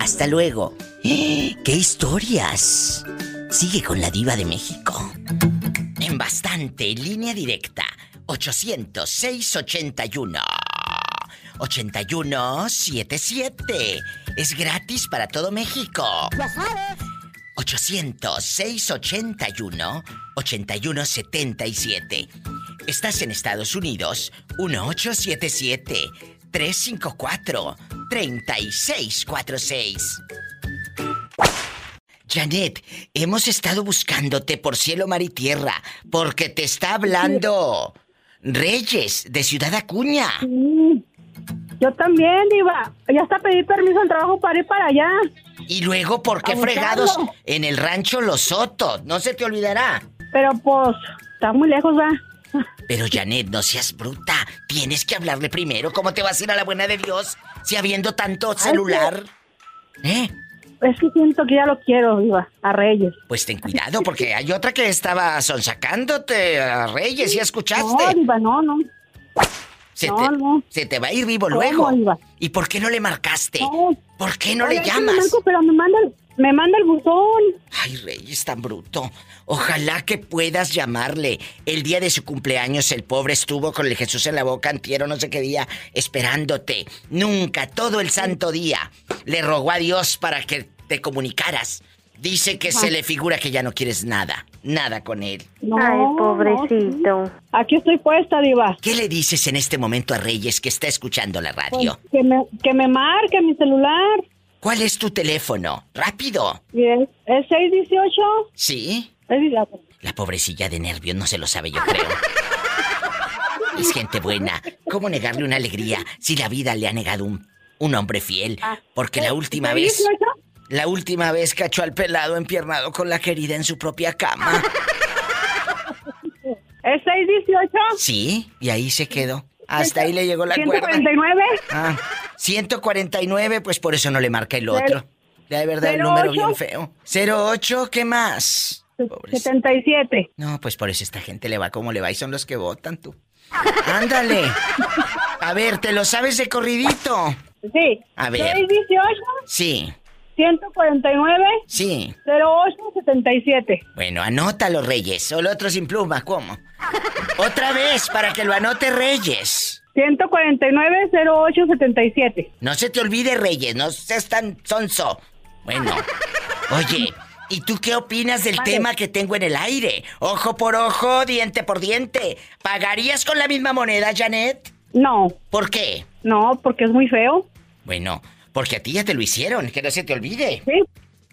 S2: Hasta luego. ¡Eh! ¡Qué historias! Sigue con la diva de México. En bastante, línea directa. 800-681. 8177. Es gratis para todo México.
S11: Ya sabes.
S2: 800-681-8177. Estás en Estados Unidos, 1877-354-3646. Janet, hemos estado buscándote por cielo, mar y tierra, porque te está hablando Reyes de Ciudad Acuña.
S3: Sí. Yo también, Diva. Ya hasta pedí permiso al trabajo para ir para allá.
S2: Y luego, ¿por qué fregados en el rancho Los Sotos? No se te olvidará.
S3: Pero pues, está muy lejos, va.
S2: Pero Janet, no seas bruta. Tienes que hablarle primero. ¿Cómo te vas a ir a la buena de Dios si habiendo tanto celular? ¿Eh?
S3: Es que siento que ya lo quiero, Diva. A Reyes.
S2: Pues ten cuidado, porque hay otra que estaba sonsacándote a Reyes, ¿ya <laughs>
S3: No,
S2: escuchaste?
S3: Diva, no, no.
S2: Se,
S3: no,
S2: te,
S3: no.
S2: se te va a ir vivo
S3: ¿Cómo,
S2: luego. ¿Y por qué no le marcaste?
S3: No.
S2: ¿Por qué no le llamas?
S3: marco, pero me manda, el- me manda el buzón.
S2: Ay, Reyes, tan bruto. Ojalá que puedas llamarle. El día de su cumpleaños, el pobre estuvo con el Jesús en la boca, antiero, no sé qué día, esperándote. Nunca, todo el santo día, le rogó a Dios para que te comunicaras. Dice que se le figura que ya no quieres nada, nada con él.
S3: No,
S4: Ay,
S3: no,
S4: pobrecito.
S3: sí. Aquí estoy puesta, Diva.
S2: ¿Qué le dices en este momento a Reyes que está escuchando la
S3: Pues,
S2: radio?
S3: que, me, que me marque mi celular.
S2: ¿Cuál es tu teléfono? Rápido.
S3: Y Es, es 618.
S2: ¿Sí?
S3: La
S2: pobrecilla de nervios no se lo sabe, yo creo. <laughs> Es gente buena. ¿Cómo negarle una alegría si la vida le ha negado un un hombre fiel.
S3: Ah,
S2: Porque la última vez. La última vez cachó al pelado empiernado con la querida en su propia cama. <laughs>
S3: ¿Es 618?
S2: Sí, y ahí se quedó. Hasta ahí le llegó la cuerda.
S3: ¿149?
S2: Ah, 149, pues por eso no le marca el otro. De verdad, el
S3: 08.
S2: número bien feo. 08, ¿qué más?
S3: 77.
S2: No, pues por eso esta gente le va como le va y son los que votan tú. Ándale. A ver, ¿te lo sabes de corridito?
S3: Sí.
S2: A ver.
S3: 618,
S2: Sí,
S3: 149,
S2: sí.
S3: 0877.
S2: Bueno, anótalo, Reyes. O el otro sin pluma, ¿cómo? Otra vez, para que lo anote Reyes.
S3: 149, 0877.
S2: No se te olvide, Reyes, no seas tan sonso. Bueno, oye, ¿y tú qué opinas del
S3: Vale.
S2: tema que tengo en el aire? Ojo por ojo, diente por diente. ¿Pagarías con la misma moneda, Janet?
S3: No.
S2: ¿Por qué?
S3: No, porque es muy feo.
S2: Bueno, porque a ti ya te lo hicieron, que no se te olvide.
S3: Sí.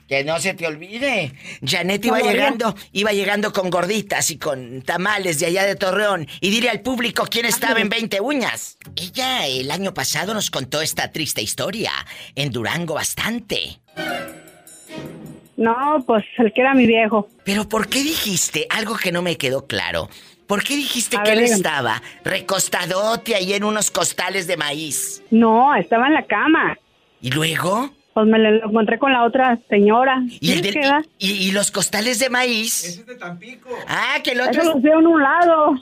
S2: Que no se te olvide. Janet iba llegando, iba llegando con gorditas y con tamales de allá de Torreón. Y dile al público quién estaba en 20 uñas. Ella el año pasado nos contó esta triste historia. En Durango bastante.
S3: No, pues el que era mi viejo.
S2: Pero ¿por qué dijiste algo que no me quedó claro? ¿Por qué dijiste
S3: A
S2: que
S3: ver,
S2: él
S3: dígame.
S2: estaba recostadote ahí en unos costales de maíz?
S3: No, estaba en la cama.
S2: ¿Y luego?
S3: Pues me lo encontré con la otra señora.
S2: ¿Y, el y, y los costales de maíz? Ese es de Tampico. Ah, que el otro
S3: Eso
S2: es-
S3: lo veo en un lado.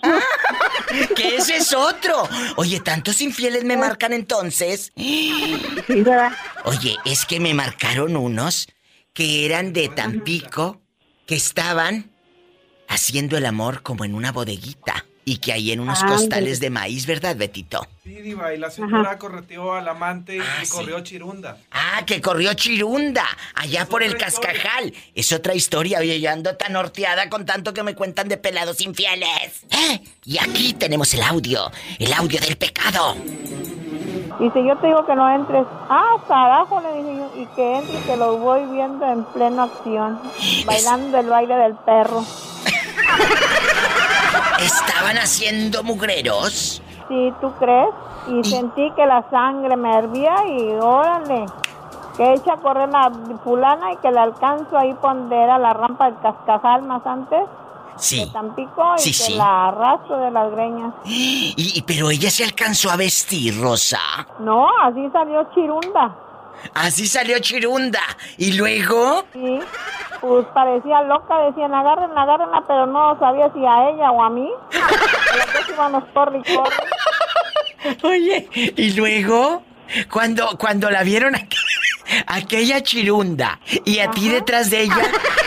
S2: que ese es otro. Oye, tantos infieles me marcan entonces.
S3: Sí, ¿verdad?
S2: Oye, es que me marcaron unos que eran de Tampico, que estaban haciendo el amor como en una bodeguita. Y que hay en unos
S17: Ah,
S2: costales de maíz, ¿verdad, Betito?
S17: Sí, Diva, y la señora correteó al amante y corrió chirunda.
S2: Ah, que corrió Chirunda, allá por el Cascajal. Es otra historia, oye, yo ando tan horteada con tanto que me cuentan de pelados infieles. ¿Eh? Y aquí tenemos el audio, el audio del pecado.
S18: Y si yo te digo que no entres, ah, carajo, le dije yo, y que entres, que lo voy viendo en plena acción, bailando el baile del perro. <laughs>
S2: ¿Estaban haciendo mugreros?
S18: Sí, ¿tú crees? Y sentí que la sangre me hervía y órale, que echa a correr la fulana y que la alcanzo ahí por donde era la rampa del cascajal más antes.
S2: Sí.
S18: De Tampico y
S2: Sí,
S18: que
S2: sí.
S18: la arrastro de las greñas. <gasps>
S2: Y, y- pero ella se alcanzó a vestir, Rosa.
S18: No, así salió chirunda.
S2: Así salió Chirunda. ¿Y luego?
S18: Sí, pues parecía loca, decían agárrenla, agárrenla, pero no sabía si a ella o a mí. Íbamos corre. <laughs>
S2: Oye, ¿y luego? Cuando, cuando la vieron aqu- aquella Chirunda y a ti detrás de ella,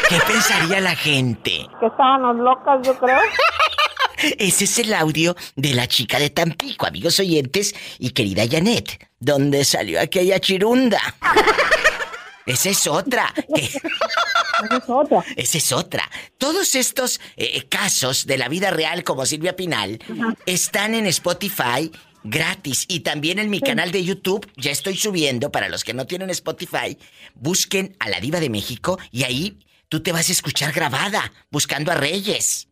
S2: ¿qué pensaría la gente?
S18: Que estábamos locas, yo creo. <laughs>
S2: Ese es el audio de la chica de Tampico, amigos oyentes y querida Janet. ¿Dónde salió aquella chirunda? <laughs> Esa es otra.
S3: Esa es otra.
S2: Esa es otra. Todos estos eh, casos de la vida real como Silvia Pinal están en Spotify gratis y también en mi canal de YouTube. Ya estoy subiendo para los que no tienen Spotify. Busquen a la diva de México y ahí tú te vas a escuchar grabada buscando a Reyes.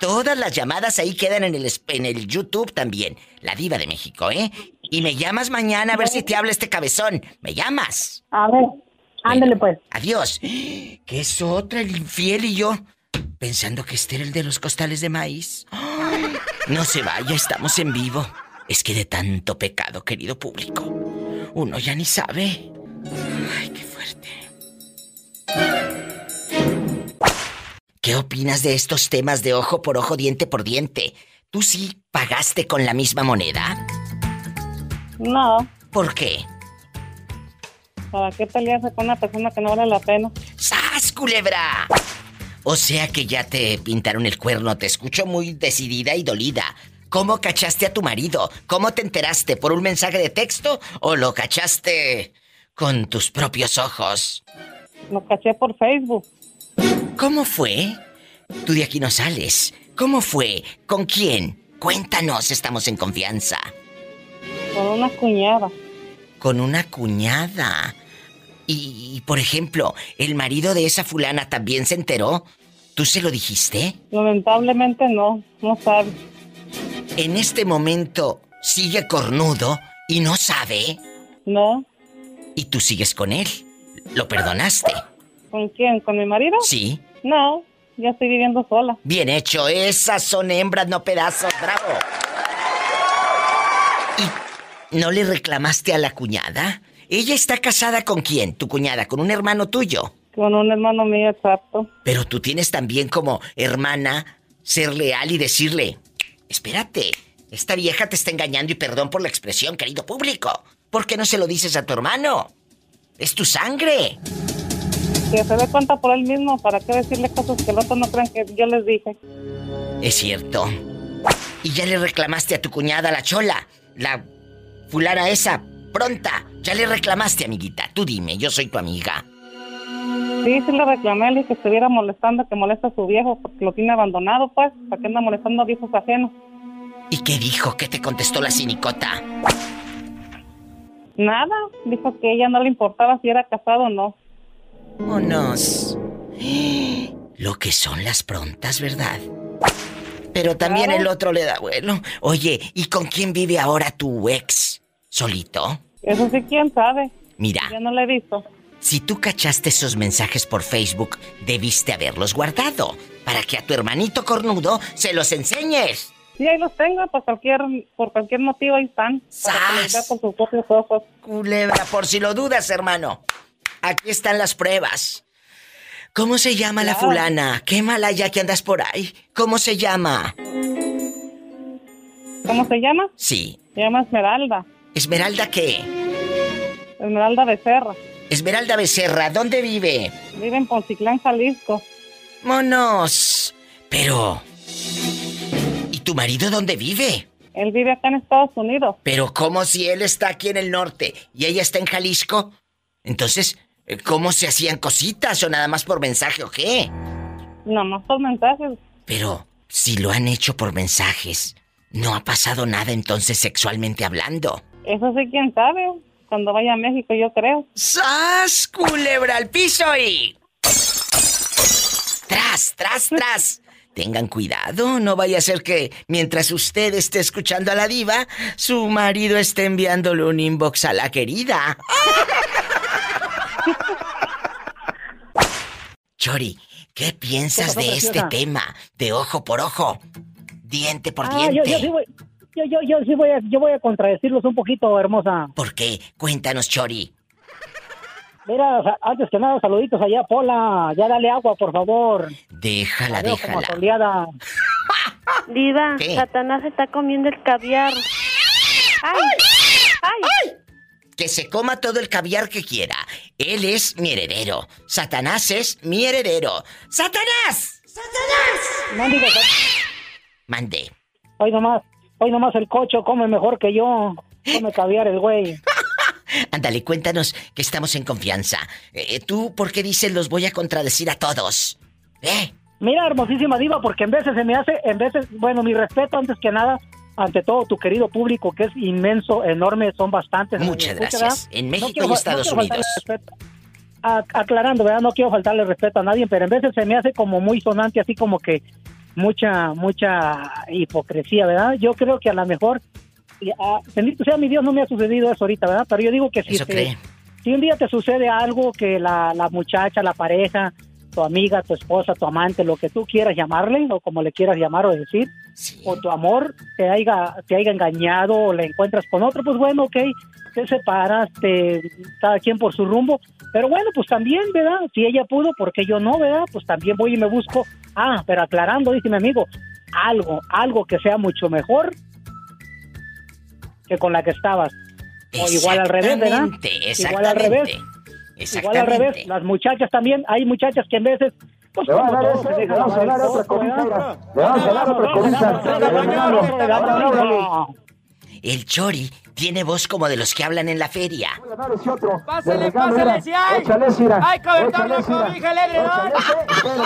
S2: Todas las llamadas ahí quedan en el, en el YouTube también. La diva de México, ¿eh? Y me llamas mañana a ver si te habla este cabezón. ¿Me llamas?
S3: A ver, ándale pues.
S2: Adiós. Que es otra, el infiel y yo. Pensando que este era el de los costales de maíz. Ay, No se vaya, estamos en vivo. Es que de tanto pecado, querido público, uno ya ni sabe. Ay, qué fuerte. ¿Qué opinas de estos temas de ojo por ojo, diente por diente? ¿Tú sí pagaste con la misma moneda?
S3: No,
S2: ¿Por qué?
S3: ¿para qué pelearse con una persona que no vale la pena?
S2: ¡Sas, culebra! O sea que ya te pintaron el cuerno, te escucho muy decidida y dolida. ¿Cómo cachaste a tu marido? ¿Cómo te enteraste? ¿Por un mensaje de texto o lo cachaste con tus propios ojos?
S3: Lo caché por Facebook.
S2: ¿Cómo fue? Tú de aquí no sales. ¿Cómo fue? ¿Con quién? Cuéntanos, estamos en confianza.
S3: Con una cuñada.
S2: Con una cuñada. Y, y, por ejemplo, ¿el marido de esa fulana también se enteró? ¿Tú se lo dijiste?
S3: Lamentablemente no, no sabe.
S2: En este momento, sigue cornudo y no sabe.
S19: No.
S2: Y tú sigues con él. ¿Lo perdonaste?
S19: ¿Con quién? ¿Con mi marido?
S2: Sí.
S19: No, ya estoy viviendo sola.
S2: Bien hecho, esas son hembras, no pedazos, bravo. ¿Y no le reclamaste a la cuñada? ¿Ella está casada con quién? ¿Tu cuñada? ¿Con un hermano tuyo?
S19: Con un hermano mío, exacto.
S2: Pero tú tienes también como hermana ser leal y decirle, espérate, esta vieja te está engañando y perdón por la expresión, querido público. ¿Por qué no se lo dices a tu hermano? Es tu sangre.
S19: Que se dé cuenta por él mismo, ¿para qué decirle cosas que el otro no crean que yo les dije?
S2: Es cierto. Y ya le reclamaste a tu cuñada, la chola, la fulana esa, pronta. Ya le reclamaste, amiguita. Tú dime, yo soy tu amiga.
S19: Sí, sí le reclamé, le que estuviera molestando, que molesta a su viejo porque lo tiene abandonado, pues. ¿Para qué anda molestando a viejos ajenos?
S2: ¿Y qué dijo? ¿Qué te contestó la cinicota?
S19: Nada, dijo que a ella no le importaba si era casado o no.
S2: Vámonos. Lo que son las prontas, ¿verdad? Pero también el otro le da bueno. Oye, ¿y con quién vive ahora tu ex? ¿Solito?
S19: Eso sí, quién sabe.
S2: Mira,
S19: Ya no le he visto.
S2: si tú cachaste esos mensajes por Facebook, debiste haberlos guardado para que a tu hermanito cornudo se los enseñes.
S19: Sí, ahí los tengo, por cualquier, por cualquier motivo ahí están. Para vea por sus propios ojos.
S2: Culebra, por si lo dudas, hermano. Aquí están las pruebas. ¿Cómo se llama la fulana? Qué mala ya que andas por ahí. ¿Cómo se llama?
S19: ¿Cómo se llama?
S2: Sí.
S19: Se llama Esmeralda.
S2: ¿Esmeralda qué?
S19: Esmeralda Becerra.
S2: Esmeralda Becerra, ¿dónde vive?
S19: Vive en Ponciclán, Jalisco.
S2: Monos. Pero... ¿Y tu marido dónde vive?
S19: Él vive acá en Estados Unidos.
S2: Pero ¿cómo si él está aquí en el norte y ella está en Jalisco? Entonces, ¿cómo se hacían cositas o nada más por mensaje o qué?
S19: Nada más por mensajes.
S2: Pero si lo han hecho por mensajes, no ha pasado nada entonces sexualmente hablando.
S19: Eso sí, quién sabe. Cuando vaya a México, yo creo.
S2: ¡Sas, culebra al piso y... ¡Tras, tras, tras! Tengan cuidado, no vaya a ser que mientras usted esté escuchando a la diva, su marido esté enviándole un inbox a la querida. Chori, ¿qué piensas
S11: ¿Qué pasó,
S2: de este tema de ojo por ojo, diente por
S11: Ah,
S2: diente?
S11: yo, yo sí voy, yo, yo, yo sí voy a, yo voy a contradecirlos un poquito, hermosa.
S2: ¿Por qué? Cuéntanos, Chori.
S11: Mira, antes que nada, saluditos allá, Pola. Ya dale agua, por favor.
S2: Déjala,
S11: como
S2: déjala.
S11: soleada.
S4: Diva,
S2: ¿Qué?
S4: Satanás está comiendo el caviar. ¡Ay! ¡Ay!
S2: Que se coma todo el caviar que quiera. Él es mi heredero. Satanás es mi heredero. ¡Satanás!
S11: No digas,
S2: Mandé.
S11: hoy nomás, hoy nomás el cocho come mejor que yo. Come <laughs> caviar el güey. <laughs>
S2: Ándale, cuéntanos que estamos en confianza. Eh, ¿Tú por qué dices los voy a contradecir a todos? ¿Eh?
S11: Mira, hermosísima diva, porque en veces se me hace, en veces, bueno, mi respeto antes que nada, ante todo tu querido público, que es inmenso, enorme, son bastantes.
S2: Muchas gracias. En México y Estados Unidos.
S11: A- aclarando, ¿verdad? No quiero faltarle respeto a nadie, pero en veces se me hace como muy sonante, así como que mucha, mucha hipocresía, ¿verdad? Yo creo que a lo mejor, y, ah, bendito sea mi Dios, no me ha sucedido eso ahorita, ¿verdad? Pero yo digo que si, te- si un día te sucede algo que la, la muchacha, la pareja, tu amiga, tu esposa, tu amante, lo que tú quieras llamarle, o como le quieras llamar o decir, o tu amor te haya, te haya engañado o le encuentras con otro, pues bueno, ok, te separas, te, cada quien por su rumbo, pero bueno, pues también, ¿verdad? Si ella pudo, porque yo no, ¿verdad? Pues también voy y me busco, ah, pero aclarando, dice mi amigo, algo, algo que sea mucho mejor que con la que estabas. O igual al revés, ¿verdad? Igual al revés.
S2: Exactamente.
S11: Igual al revés, las muchachas también, hay muchachas que en veces, pues
S20: Le van a
S11: como
S20: dar
S11: todos,
S20: ese,
S11: se
S20: le vamos a dar otra cobija. Le vamos a dar otra cobija.
S2: El Chori tiene voz como de los que hablan en la feria.
S20: Pásale,
S11: pásale,
S20: si hay. Échale,
S11: la
S20: Cira.
S11: cobija, el edredón.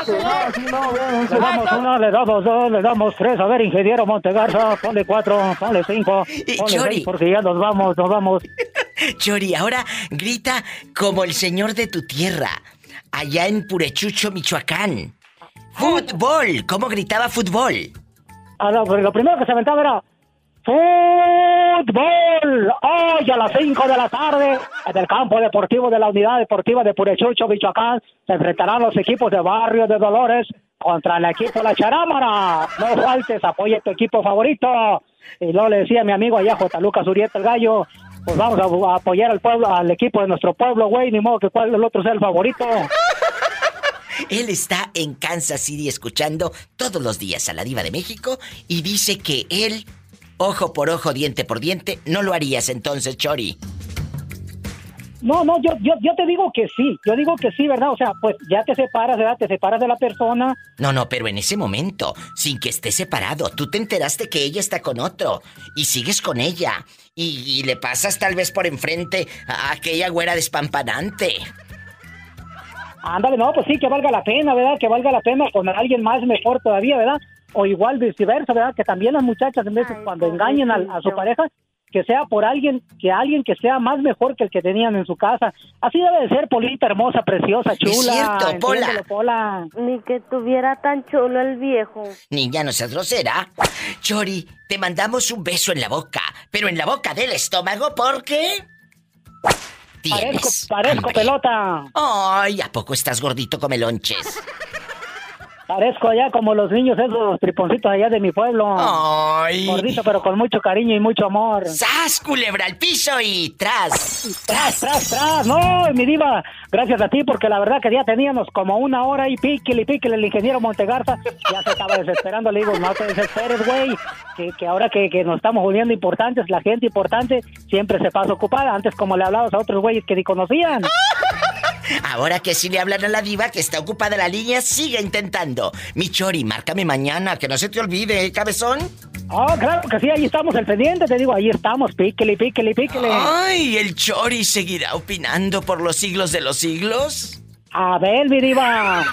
S20: Espérate, no,
S11: Le damos uno, le damos dos, le damos tres. A ver, ingeniero Montegarza, ponle cuatro, ponle cinco, ponle
S2: Chori.
S11: seis, porque ya nos vamos, nos vamos. <laughs>
S2: Chori, ahora grita como el señor de tu tierra, allá en Purechucho, Michoacán. Fútbol, ¿cómo gritaba fútbol?
S11: Ah, no, pero lo primero que se aventaba era... ¡Fútbol! Hoy a las 5 de la tarde, en el campo deportivo de la Unidad Deportiva de Purechucho, Michoacán, se enfrentarán los equipos de Barrio de Dolores contra el equipo La Charámara. No faltes, apoya tu equipo favorito. Y luego le decía a mi amigo allá, J. Lucas Urieta el Gallo, pues vamos a, a apoyar al pueblo, al equipo de nuestro pueblo, güey, ni modo que cuál el otro sea el favorito.
S2: Él está en Kansas City escuchando todos los días a la diva de México y dice que él, ojo por ojo, diente por diente, no lo harías entonces, Chori.
S11: No, no, yo, yo, yo te digo que sí, yo digo que sí, ¿verdad? O sea, pues ya te separas, ¿verdad? Te separas de la persona.
S2: No, no, pero en ese momento, sin que esté separado, tú te enteraste que ella está con otro y sigues con ella y, y le pasas tal vez por enfrente a aquella güera despampanante.
S11: Ándale, no, pues sí, que valga la pena, ¿verdad? Que valga la pena con alguien más mejor todavía, ¿verdad? O igual viceversa, ¿verdad? Que también las muchachas, en veces, cuando engañen a, a su pareja, que sea por alguien, que alguien que sea más mejor que el que tenían en su casa. Así debe de ser, Polita, hermosa, preciosa, chula.
S2: cierto, Pola.
S4: Ni que tuviera tan chulo el viejo.
S2: Niña, no seas grosera. Chori, te mandamos un beso en la boca, pero en la boca del estómago porque...
S11: Parezco,
S2: Tienes
S11: parezco pelota.
S2: Ay, ¿a poco estás gordito come lonches?
S11: Parezco allá como los niños esos triponcitos allá de mi pueblo.
S2: Ay.
S11: Gordito, pero con mucho cariño y mucho amor.
S2: ¡Sas, culebra al piso y tras!
S11: Tras, tras, tras. No, mi diva, gracias a ti, porque la verdad que ya teníamos como una hora y píquele, píquele el ingeniero Montegarza. Ya se estaba desesperando. Le digo, no te desesperes, güey. Que, que ahora que, que nos estamos uniendo importantes, la gente importante siempre se pasa ocupada. Antes, como le hablabas a otros güeyes que ni conocían.
S2: Ahora que si le hablan a la diva que está ocupada la línea, sigue intentando. Mi Chori, márcame mañana, que no se te olvide, ¿eh, cabezón?
S11: Oh, claro que sí, ahí estamos el pendiente, te digo, ahí estamos, píquele, píquele, píquele.
S2: Ay, ¿el Chori seguirá opinando por los siglos de los siglos?
S11: A ver, mi diva.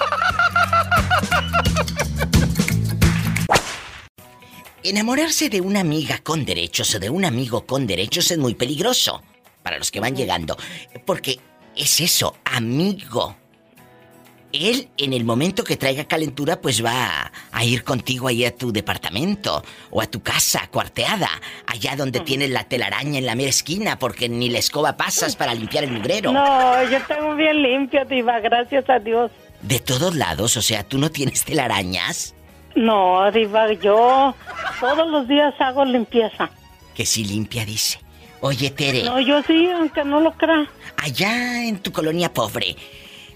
S2: Enamorarse de una amiga con derechos o de un amigo con derechos es muy peligroso para los que van llegando. Porque es eso, amigo. Él, en el momento que traiga calentura, pues va a, a ir contigo ahí a tu departamento o a tu casa cuarteada, allá donde tienes la telaraña en la mera esquina, porque ni la escoba pasas para limpiar el mugrero.
S18: No, yo tengo bien limpio, Diva, gracias a Dios.
S2: De todos lados, o sea, ¿tú no tienes telarañas?
S18: No, Diva, yo todos los días hago limpieza.
S2: Que sí limpia, dice. Oye, Tere.
S18: No, yo sí, aunque no lo crea.
S2: Allá en tu colonia pobre,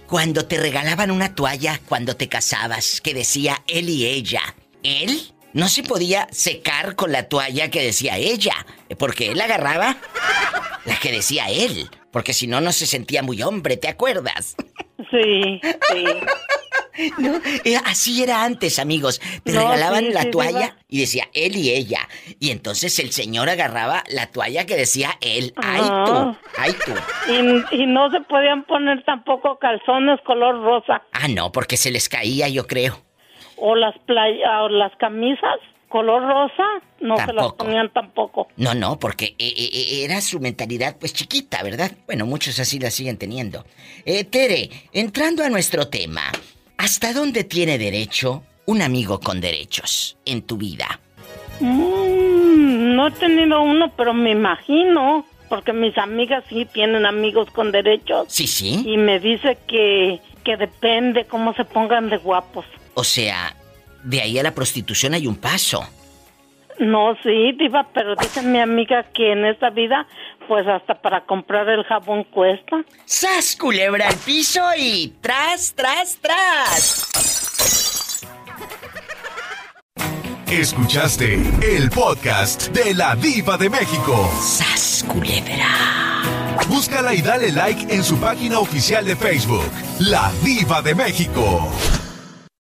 S2: cuando te regalaban una toalla cuando te casabas que decía él y ella, él no se podía secar con la toalla que decía ella, porque él agarraba la que decía él, porque si no, no se sentía muy hombre, ¿te acuerdas?
S18: Sí, sí. <laughs>
S2: No, eh, así era antes, amigos. Te
S18: No,
S2: regalaban
S18: sí,
S2: la
S18: sí,
S2: toalla y decía él y ella. Y entonces el señor agarraba la toalla que decía él. ¡Ay
S18: Ah.
S2: tú! ¡Ay tú!
S18: Y, y no se podían poner tampoco calzones color rosa
S2: Ah, no, porque se les caía, yo creo.
S18: o las playa, o las camisas color rosa, no se las ponían tampoco.
S2: No, no, porque eh, eh, eh, era su mentalidad pues chiquita, ¿verdad? Bueno, muchos así la siguen teniendo. Eh, Tere, entrando a nuestro tema, ¿hasta dónde tiene derecho un amigo con derechos en tu vida?
S18: Mm, no he tenido uno, pero me imagino, porque mis amigas sí tienen amigos con derechos.
S2: Sí, sí.
S18: Y me dice que, que depende cómo se pongan de guapos.
S2: O sea, de ahí a la prostitución hay un paso.
S18: No, sí, diva, pero dice mi amiga que en esta vida, pues hasta para comprar el jabón cuesta.
S2: ¡Sas, culebra al piso y tras, tras, tras!
S1: Escuchaste el podcast de la diva de México.
S2: ¡Sas, culebra!
S1: Búscala y dale like en su página oficial de Facebook, La Diva de México.